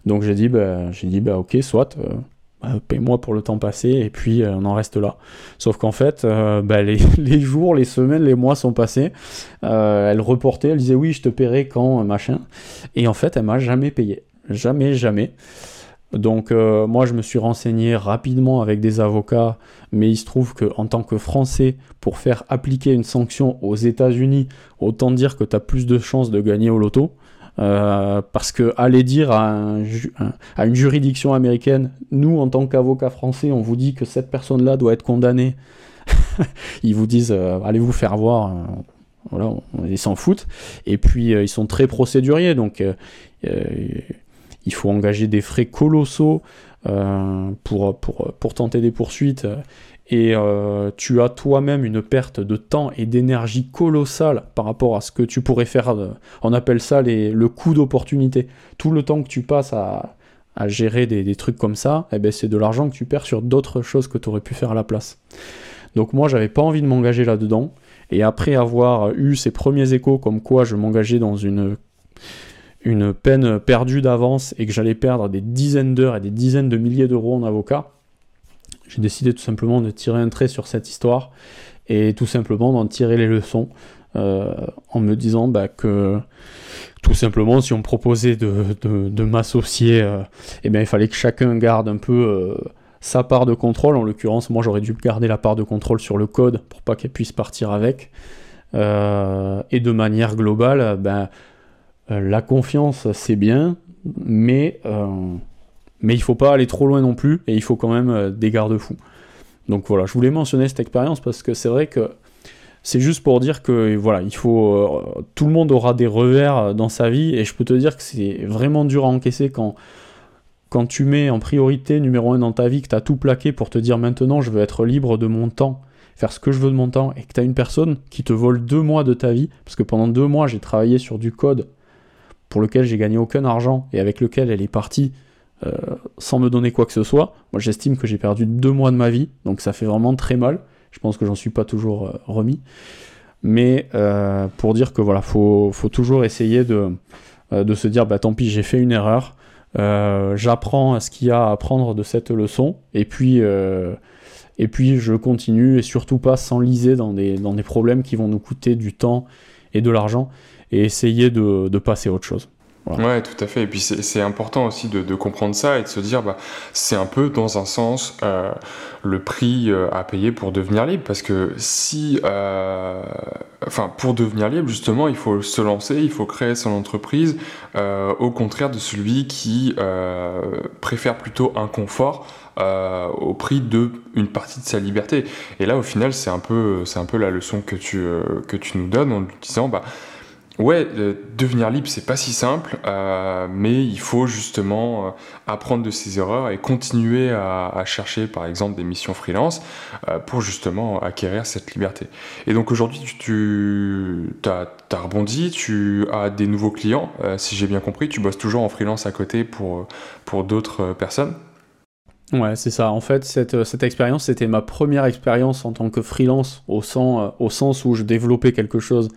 Donc j'ai dit, bah, j'ai dit, bah ok, soit, bah, paye-moi pour le temps passé et puis euh, on en reste là. Sauf qu'en fait, euh, bah, les, jours, les semaines, les mois sont passés. Euh, elle reportait, elle disait oui, je te paierai quand, machin. Et en fait, elle m'a jamais payé. Jamais, jamais. Donc moi, je me suis renseigné rapidement avec des avocats, mais il se trouve qu'en tant que Français, pour faire appliquer une sanction aux États-Unis, autant dire que tu as plus de chances de gagner au loto. Euh, parce que aller dire à, une juridiction américaine, nous en tant qu'avocats français, on vous dit que cette personne-là doit être condamnée, ils vous disent euh, allez vous faire voir, euh, voilà, ils s'en foutent. Et puis ils sont très procéduriers, donc il faut engager des frais colossaux pour, pour, pour tenter des poursuites et euh, tu as toi-même une perte de temps et d'énergie colossale par rapport à ce que tu pourrais faire. on appelle ça le coût d'opportunité. Tout le temps que tu passes à, gérer des, trucs comme ça, eh ben c'est de l'argent que tu perds sur d'autres choses que tu aurais pu faire à la place. Donc moi, j'avais pas envie de m'engager là-dedans. Et après avoir eu ces premiers échos comme quoi je m'engageais dans une, une peine perdue d'avance et que j'allais perdre des dizaines d'heures et des dizaines de milliers d'euros en avocat, j'ai décidé tout simplement de tirer un trait sur cette histoire et tout simplement d'en tirer les leçons euh, en me disant bah, que tout simplement si on me proposait de, de, m'associer, euh, eh bien, il fallait que chacun garde un peu sa part de contrôle. En l'occurrence, moi j'aurais dû garder la part de contrôle sur le code pour pas qu'elle puisse partir avec. Euh, et de manière globale, ben, euh, la confiance c'est bien, mais, euh, mais il faut pas aller trop loin non plus et il faut quand même des garde-fous. Donc voilà, je voulais mentionner cette expérience parce que c'est vrai que c'est juste pour dire que voilà, il faut tout le monde aura des revers dans sa vie et je peux te dire que c'est vraiment dur à encaisser quand quand tu mets en priorité numéro un dans ta vie, que tu as tout plaqué pour te dire maintenant je veux être libre de mon temps, faire ce que je veux de mon temps, et que tu as une personne qui te vole deux mois de ta vie, parce que pendant deux mois j'ai travaillé sur du code pour lequel j'ai gagné aucun argent et avec lequel elle est partie euh, sans me donner quoi que ce soit, moi j'estime que j'ai perdu deux mois de ma vie, donc ça fait vraiment très mal. Je pense que j'en suis pas toujours euh, remis. Mais euh, pour dire que voilà, faut, faut toujours essayer de, se dire bah tant pis j'ai fait une erreur, j'apprends ce qu'il y a à apprendre de cette leçon, et puis, et puis je continue, et surtout pas s'enliser dans dans des problèmes qui vont nous coûter du temps et de l'argent, et essayer de, de passer à autre chose. Ouais, tout à fait. Et puis c'est important aussi de, de, comprendre ça et de se dire, bah, c'est un peu dans un sens euh, le prix euh, à payer pour devenir libre. Parce que si, euh, enfin, pour devenir libre, justement, il faut se lancer, il faut créer son entreprise, au contraire de celui qui préfère plutôt un confort. Au prix de une partie de sa liberté et là au final c'est un peu c'est un peu la leçon que tu que tu nous donnes en disant bah Ouais, devenir libre, c'est pas si simple, euh, mais il faut justement euh, apprendre de ses erreurs et continuer à, chercher, par exemple, des missions freelance euh, pour justement acquérir cette liberté. Et donc aujourd'hui, tu, as, rebondi, tu as des nouveaux clients, si j'ai bien compris, tu bosses toujours en freelance à côté pour, pour d'autres personnes? Ouais, c'est ça. En fait, cette, cette expérience, c'était ma première expérience en tant que freelance, au sens, au sens où je développais quelque chose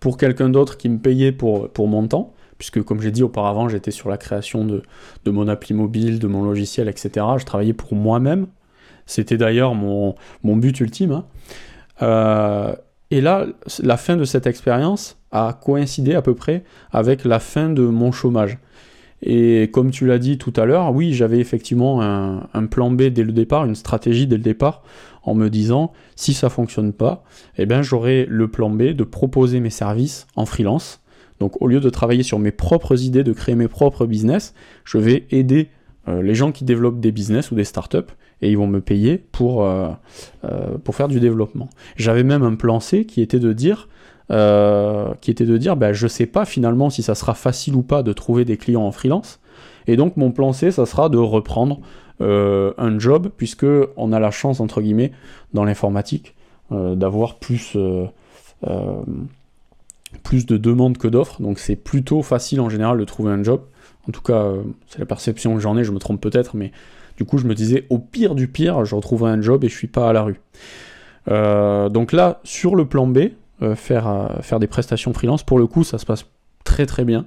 pour quelqu'un d'autre qui me payait pour, mon temps, puisque comme j'ai dit auparavant, j'étais sur la création de, mon appli mobile, de mon logiciel, etc. Je travaillais pour moi-même. C'était d'ailleurs mon, mon, but ultime. Hein. Euh, et là, la fin de cette expérience a coïncidé à peu près avec la fin de mon chômage. Et comme tu l'as dit tout à l'heure, oui, j'avais effectivement un, un, plan B dès le départ, une stratégie dès le départ, en me disant si ça fonctionne pas, eh bien j'aurai le plan B de proposer mes services en freelance. Donc au lieu de travailler sur mes propres idées, de créer mes propres business, je vais aider euh, les gens qui développent des business ou des startups et ils vont me payer pour, euh, euh, pour faire du développement. J'avais même un plan C qui était de dire qui était de dire ben, je sais pas finalement si ça sera facile ou pas de trouver des clients en freelance. Et donc mon plan C, ça sera de reprendre euh, un job, puisque on a la chance, entre guillemets, dans l'informatique, euh, d'avoir plus, euh, plus de demandes que d'offres. Donc c'est plutôt facile en général de trouver un job. En tout cas, c'est la perception que j'en ai, je me trompe peut-être, mais du coup, je me disais, au pire du pire, je retrouverai un job et je suis pas à la rue. donc là, sur le plan B, faire, faire des prestations freelance, pour le coup, ça se passe très très bien.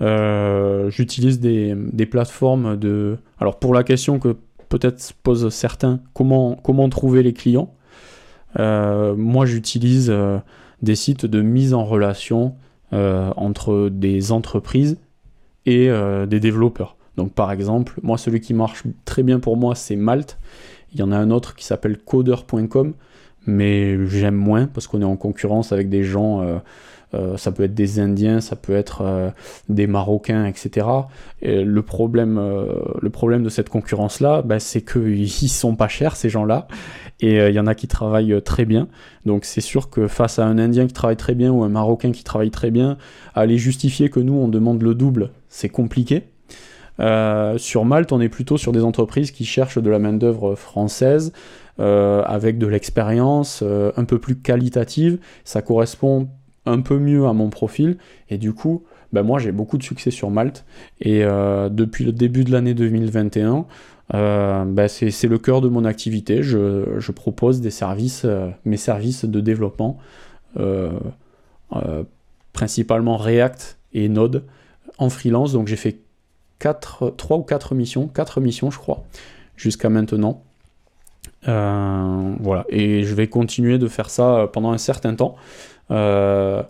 Euh, j'utilise des, plateformes de... Alors pour la question que peut-être posent certains, comment, comment trouver les clients euh, Moi j'utilise euh, des sites de mise en relation entre des entreprises et des développeurs. Donc par exemple, moi celui qui marche très bien pour moi c'est Malte. Il y en a un autre qui s'appelle coder.com, mais j'aime moins parce qu'on est en concurrence avec des gens ça peut être des Indiens, ça peut être euh, des Marocains, etc. le, problème, euh, le problème de cette concurrence-là, bah, c'est qu'ils sont pas chers, ces gens-là, et il y en a qui travaillent très bien. Donc c'est sûr que face à un Indien qui travaille très bien ou un Marocain qui travaille très bien, aller justifier que nous, on demande le double, c'est compliqué. sur Malte, on est plutôt sur des entreprises qui cherchent de la main-d'œuvre française, avec de l'expérience un peu plus qualitative. Ça correspond un peu mieux à mon profil. Et du coup, ben moi j'ai beaucoup de succès sur Malte. Et euh, depuis le début de l'année 2021, euh, ben c'est le cœur de mon activité. Je, je propose des services, euh, mes services de développement, principalement React et Node en freelance. Donc j'ai fait 4, 3 ou 4 missions, 4 missions je crois, jusqu'à maintenant. voilà, et je vais continuer de faire ça pendant un certain temps. Euh,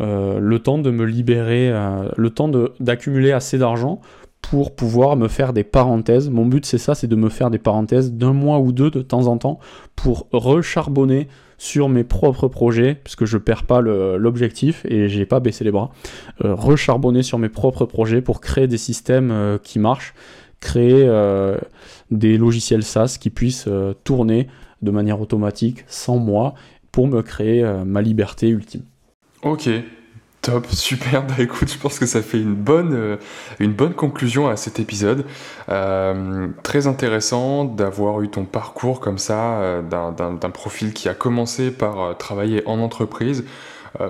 euh, le temps de me libérer, euh, le temps d'accumuler assez d'argent pour pouvoir me faire des parenthèses. Mon but c'est ça, c'est de me faire des parenthèses d'un mois ou deux de temps en temps pour recharbonner sur mes propres projets, puisque je perds pas l'objectif et j'ai pas baissé les bras. Recharbonner sur mes propres projets pour créer des systèmes qui marchent, créer des logiciels SaaS qui puissent tourner de manière automatique sans moi pour me créer ma liberté ultime. Ok, Top, super. Bah écoute, je pense que ça fait une bonne, euh, une bonne conclusion à cet épisode. Euh, très intéressant d'avoir eu ton parcours comme ça, euh, d'un profil qui a commencé par travailler en entreprise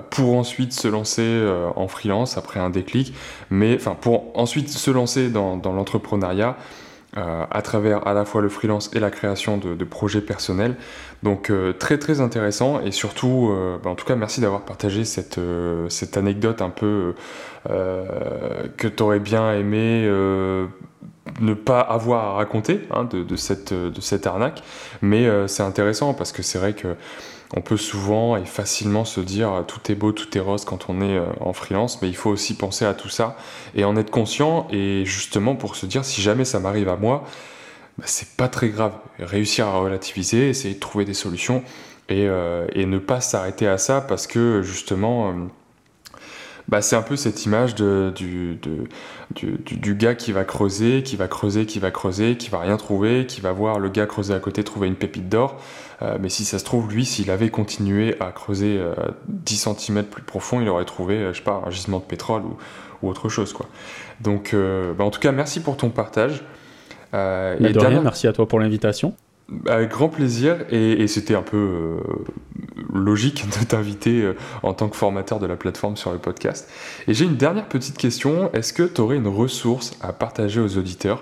pour ensuite se lancer en freelance après un déclic, mais enfin pour ensuite se lancer dans, dans l'entrepreneuriat euh, à travers à la fois le freelance et la création de, projets personnels. Donc euh, très très intéressant et surtout, euh, bah, en tout cas merci d'avoir partagé cette, cette anecdote un peu que tu aurais bien aimé ne pas avoir à raconter hein, de, de, cette, de cette arnaque. Mais c'est intéressant parce que c'est vrai que on peut souvent et facilement se dire tout est beau, tout est rose quand on est euh, en freelance, mais il faut aussi penser à tout ça et en être conscient et justement pour se dire si jamais ça m'arrive à moi, bah, c'est pas très grave. Réussir à relativiser, essayer de trouver des solutions et, euh, ne pas s'arrêter à ça parce que justement. Euh, bah, c'est un peu cette image de, du, du, gars qui va creuser, qui va creuser, qui va creuser, qui va rien trouver, qui va voir le gars creuser à côté trouver une pépite d'or. Euh, mais si ça se trouve, lui, s'il avait continué à creuser 10 euh, cm plus profond, il aurait trouvé, euh, je sais pas, un gisement de pétrole ou, autre chose. Quoi. Donc, bah, en tout cas, merci pour ton partage. et de rien, merci à toi pour l'invitation. Avec grand plaisir, et, c'était un peu euh, logique de t'inviter euh, en tant que formateur de la plateforme sur le podcast. Et j'ai une dernière petite question, est-ce que tu aurais une ressource à partager aux auditeurs?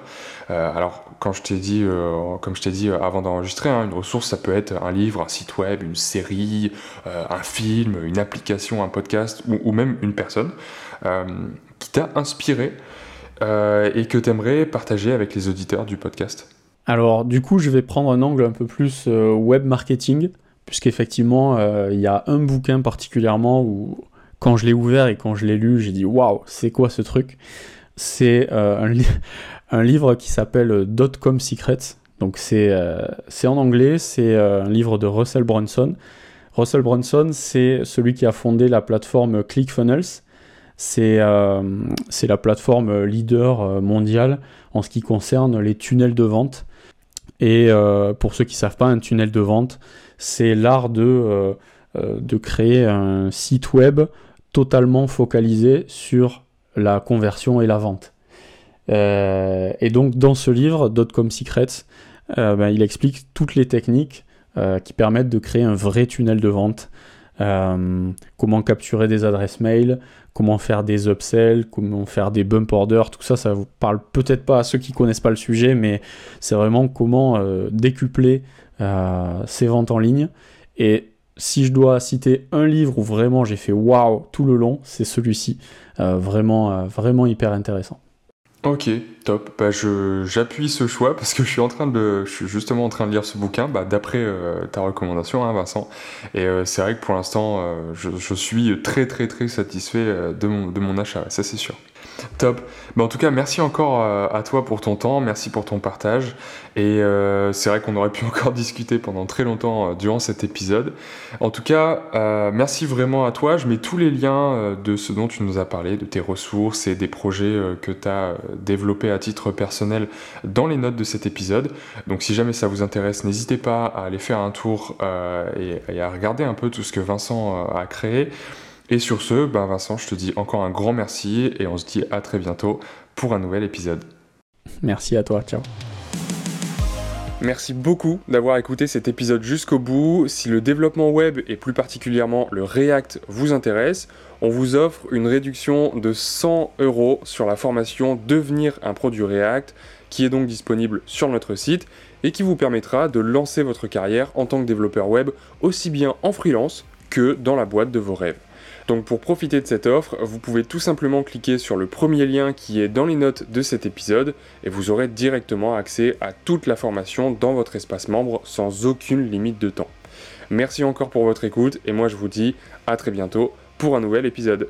Euh, Alors, comme je t'ai dit avant d'enregistrer, hein, une ressource, ça peut être un livre, un site web, une série, un film, une application, un podcast, ou, ou même une personne qui t'a inspiré et que tu aimerais partager avec les auditeurs du podcast? Alors du coup, je vais prendre un angle un peu plus euh, web marketing, puisqu'effectivement, euh, il y a un bouquin particulièrement où quand je l'ai ouvert et quand je l'ai lu, j'ai dit waouh, c'est quoi ce truc? C'est euh, un, livre qui s'appelle Dotcom Secrets. Donc c'est en anglais, c'est un livre de Russell Brunson. Russell Brunson, c'est celui qui a fondé la plateforme ClickFunnels. C'est la plateforme leader mondiale en ce qui concerne les tunnels de vente. Et euh, pour ceux qui ne savent pas, un tunnel de vente, c'est l'art de, euh, euh, de créer un site web totalement focalisé sur la conversion et la vente. et donc dans ce livre, Dotcom Secrets, ben, il explique toutes les techniques qui permettent de créer un vrai tunnel de vente. Comment capturer des adresses mail, comment faire des upsells, comment faire des bump orders, tout ça, ça vous parle peut-être pas à ceux qui connaissent pas le sujet, mais c'est vraiment comment euh, décupler euh, ces ventes en ligne. Et si je dois citer un livre où vraiment j'ai fait waouh tout le long, c'est celui-ci, euh, vraiment hyper intéressant. Ok, top. Bah, j'appuie ce choix parce que je suis en train de, je suis justement en train de lire ce bouquin, bah, d'après euh, ta recommandation, hein, Vincent. Et euh, c'est vrai que pour l'instant, euh, je, je, suis très très très satisfait de mon, de mon achat. Ça c'est sûr. Top. En tout cas, merci encore euh, à toi pour ton temps, merci pour ton partage. Et euh, c'est vrai qu'on aurait pu encore discuter pendant très longtemps euh, durant cet épisode. En tout cas, merci vraiment à toi. Je mets tous les liens de ce dont tu nous as parlé, de tes ressources et des projets que tu as développés à titre personnel dans les notes de cet épisode. Donc si jamais ça vous intéresse, n'hésitez pas à aller faire un tour et, à regarder un peu tout ce que Vincent a créé. Et sur ce, ben Vincent, je te dis encore un grand merci et on se dit à très bientôt pour un nouvel épisode. Merci à toi, ciao. Merci beaucoup d'avoir écouté cet épisode jusqu'au bout. Si le développement web et plus particulièrement le React vous intéresse, on vous offre une réduction de 100 euros sur la formation Devenir un produit React qui est donc disponible sur notre site et qui vous permettra de lancer votre carrière en tant que développeur web aussi bien en freelance que dans la boîte de vos rêves. Donc pour profiter de cette offre, vous pouvez tout simplement cliquer sur le premier lien qui est dans les notes de cet épisode et vous aurez directement accès à toute la formation dans votre espace membre sans aucune limite de temps. Merci encore pour votre écoute et moi je vous dis à très bientôt pour un nouvel épisode.